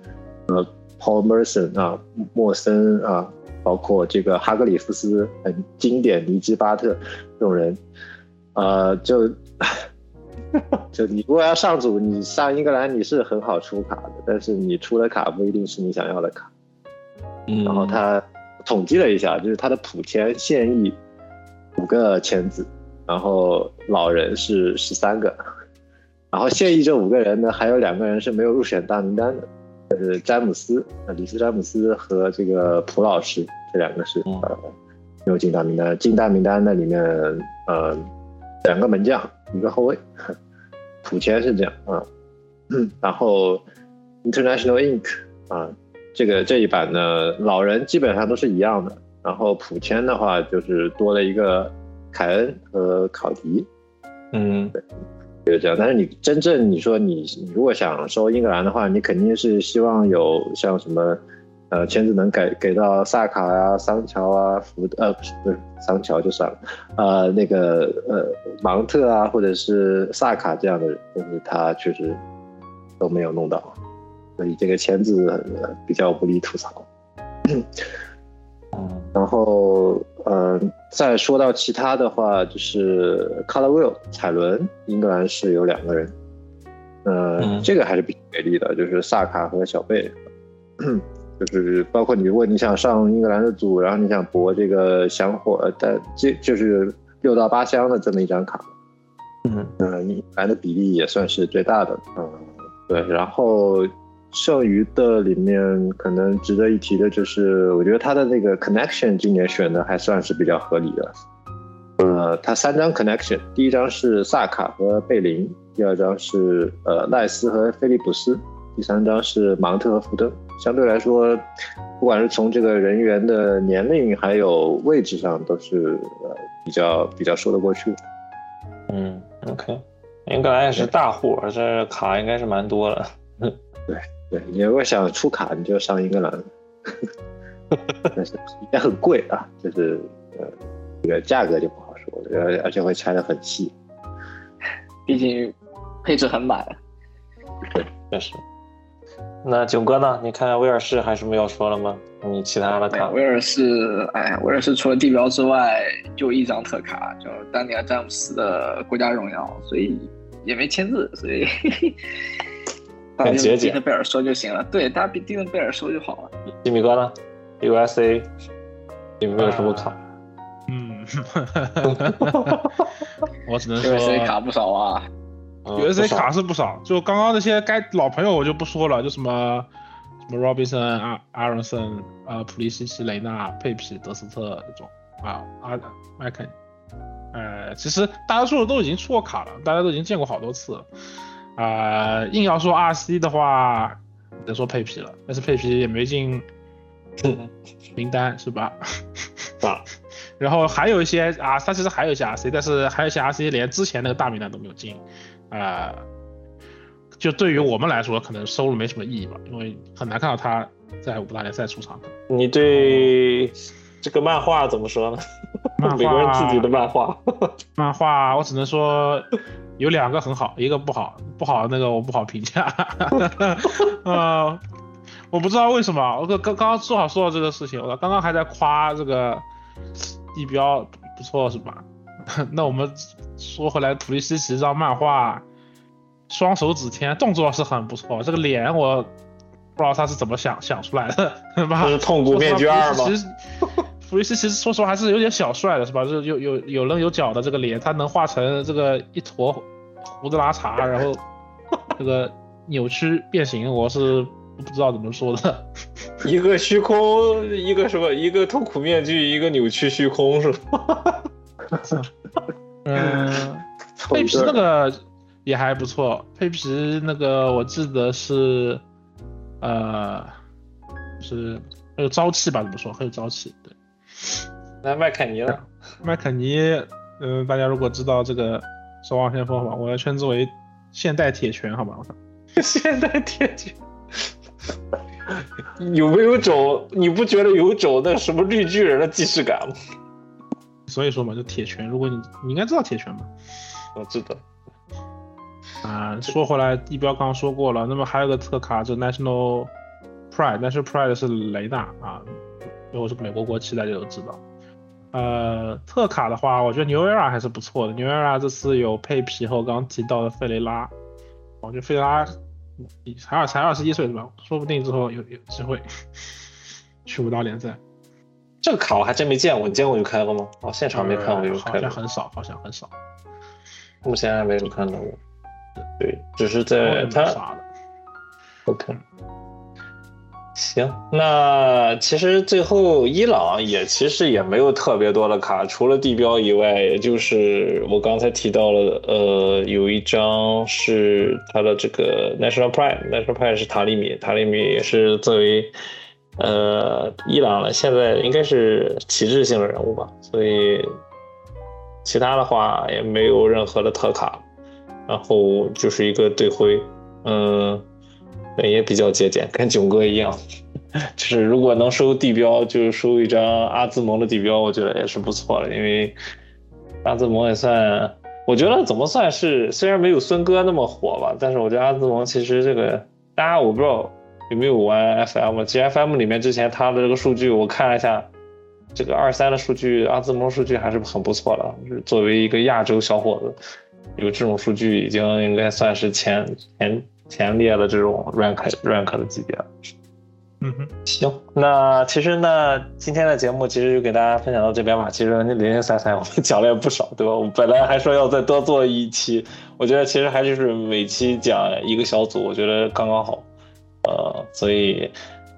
呃，Paul Merson 啊，莫森啊，包括这个哈格里夫斯，很经典尼基巴特这种人，呃，就 就你如果要上组，你上英格兰你是很好出卡的，但是你出的卡不一定是你想要的卡。嗯，然后他统计了一下，就是他的普签现役五个签字，然后老人是十三个，然后现役这五个人呢，还有两个人是没有入选大名单的。是詹姆斯，呃，里斯詹姆斯和这个普老师这两个是呃没有进大名单。进大名单那里面，呃，两个门将，一个后卫，普签是这样啊。然后 International Ink 啊，这个这一版呢，老人基本上都是一样的。然后普签的话，就是多了一个凯恩和考迪。嗯，对。就这样，但是你真正你说你你如果想收英格兰的话，你肯定是希望有像什么，呃，签字能给给到萨卡啊、桑乔啊、福呃不是桑乔就算了，呃那个呃芒特啊或者是萨卡这样的人，但是他确实都没有弄到，所以这个签字比较无力吐槽。然后，嗯，再说到其他的话，就是 Colorwell 彩轮，英格兰是有两个人，嗯，这个还是比较给力的，就是萨卡和小贝，就是包括你如果你想上英格兰的组，然后你想博这个香火，但这就是六到八箱的这么一张卡，嗯嗯，英格兰的比例也算是最大的，嗯，对，然后。剩余的里面可能值得一提的就是，我觉得他的那个 connection 今年选的还算是比较合理的。呃，他三张 connection，第一张是萨卡和贝林，第二张是呃赖斯和菲利普斯，第三张是芒特和福登。相对来说，不管是从这个人员的年龄还有位置上，都是呃比较比较说得过去。嗯，OK，英格兰也是大户，这卡应该是蛮多的。对对，你如果想出卡，你就上英格兰，但是也很贵啊，就是呃这个价格就不好说，而而且会拆的很细，毕竟配置很满。对，确实。那囧哥呢？你看威尔士还有什么要说的吗？你其他的卡？威尔士，哎，威尔士除了地标之外，就一张特卡，就丹尼尔詹姆斯的国家荣耀，所以也没签字，所以 很节俭。蒂特贝尔说就行了，对，大家比蒂特贝尔说就好了。吉米哥呢？USA 有没有什么卡？嗯，我只能说 USA 卡不少啊。S A 卡是不少，就刚刚那些该老朋友我就不说了，就什么什么 Robinson、阿阿伦森、呃普利西奇、雷纳、佩皮、德斯特这种啊，阿麦肯，呃，其实大多数都已经出过卡了，大家都已经见过好多次了。啊，硬要说 R C 的话，得说佩皮了，但是佩皮也没进 名单是吧？啊，然后还有一些啊，他其实还有一些 R C，但是还有一些 R C 连之前那个大名单都没有进。啊，就对于我们来说，可能收入没什么意义吧，因为很难看到他在五大联赛出场。你对这个漫画怎么说呢？美国人自己的漫画，漫画我只能说有两个很好，一个不好，不好那个我不好评价。呃，我不知道为什么，我刚刚刚正好说到这个事情，我刚刚还在夸这个地标不错，是吧？那我们说回来，普利西奇这张漫画，双手指天，动作是很不错。这个脸我不知道他是怎么想想出来的，是吧？是痛苦面具二吗？普利西奇说实话还是有点小帅的，是吧？就有有有棱有角的这个脸，他能画成这个一坨胡子拉碴，然后这个扭曲变形，我是不知道怎么说的。一个虚空，一个什么？一个痛苦面具，一个扭曲虚空，是吧？嗯，佩皮那个也还不错。佩皮那个我记得是，呃，是很有朝气吧？怎么说？很有朝气。对。那麦肯尼呢？麦肯尼，嗯，大家如果知道这个守望先锋好吧，我要称之为现代铁拳，好吧？现代铁拳。有没有种？你不觉得有种那什么绿巨人的既视感吗？所以说嘛，就铁拳，如果你你应该知道铁拳吧？我知道。啊，说回来，地标刚刚说过了，那么还有个特卡，就 National Pride，National Pride 是雷纳啊，如果是美国国旗，大家都知道。呃，特卡的话，我觉得牛埃尔还是不错的。牛埃尔这次有配皮和刚刚提到的费雷拉，我觉得费雷拉才二才二十一岁是吧？说不定之后有有机会 去五大联赛。这个卡我还真没见过，你见过就开过吗？哦，现场没看过有开。好像很少，好像很少。目前还没有看到过。对，只是在他。OK。行，那其实最后伊朗也其实也没有特别多的卡，除了地标以外，也就是我刚才提到了，呃，有一张是他的这个 National Pride，National Pride 是塔利米，塔利米也是作为。呃，伊朗呢，现在应该是旗帜性的人物吧，所以其他的话也没有任何的特卡，然后就是一个队徽，嗯，也比较节俭，跟囧哥一样，就是如果能收地标，就是收一张阿兹蒙的地标，我觉得也是不错的，因为阿兹蒙也算，我觉得怎么算是，虽然没有孙哥那么火吧，但是我觉得阿兹蒙其实这个大家我不知道。有没有玩 FM？其实 FM 里面之前他的这个数据我看了一下，这个二三的数据，阿兹蒙数据还是很不错的。就是作为一个亚洲小伙子，有这种数据已经应该算是前前前列的这种 rank rank 的级别了。嗯哼，行，那其实呢，今天的节目其实就给大家分享到这边吧。其实零零散散我们讲了也不少，对吧？我本来还说要再多做一期，我觉得其实还就是每期讲一个小组，我觉得刚刚好。呃，所以，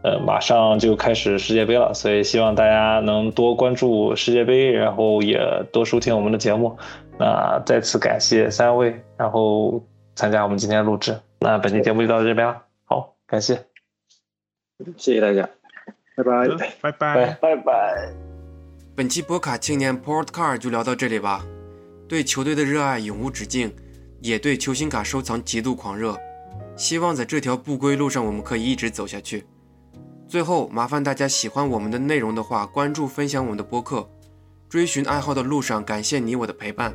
呃，马上就开始世界杯了，所以希望大家能多关注世界杯，然后也多收听我们的节目。那再次感谢三位，然后参加我们今天的录制。那本期节目就到这边了，好，感谢。谢谢大家，拜拜。拜拜。拜拜拜。本期博卡青年 Podcast 就聊到这里吧。对球队的热爱永无止境，也对球星卡收藏极度狂热。希望在这条不归路上，我们可以一直走下去。最后，麻烦大家喜欢我们的内容的话，关注分享我们的播客。追寻爱好的路上，感谢你我的陪伴。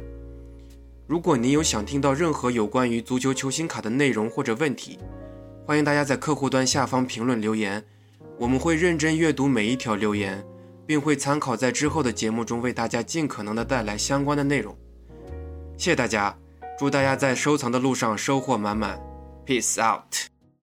如果你有想听到任何有关于足球球星卡的内容或者问题，欢迎大家在客户端下方评论留言，我们会认真阅读每一条留言，并会参考在之后的节目中为大家尽可能的带来相关的内容。谢谢大家，祝大家在收藏的路上收获满满，Peace out。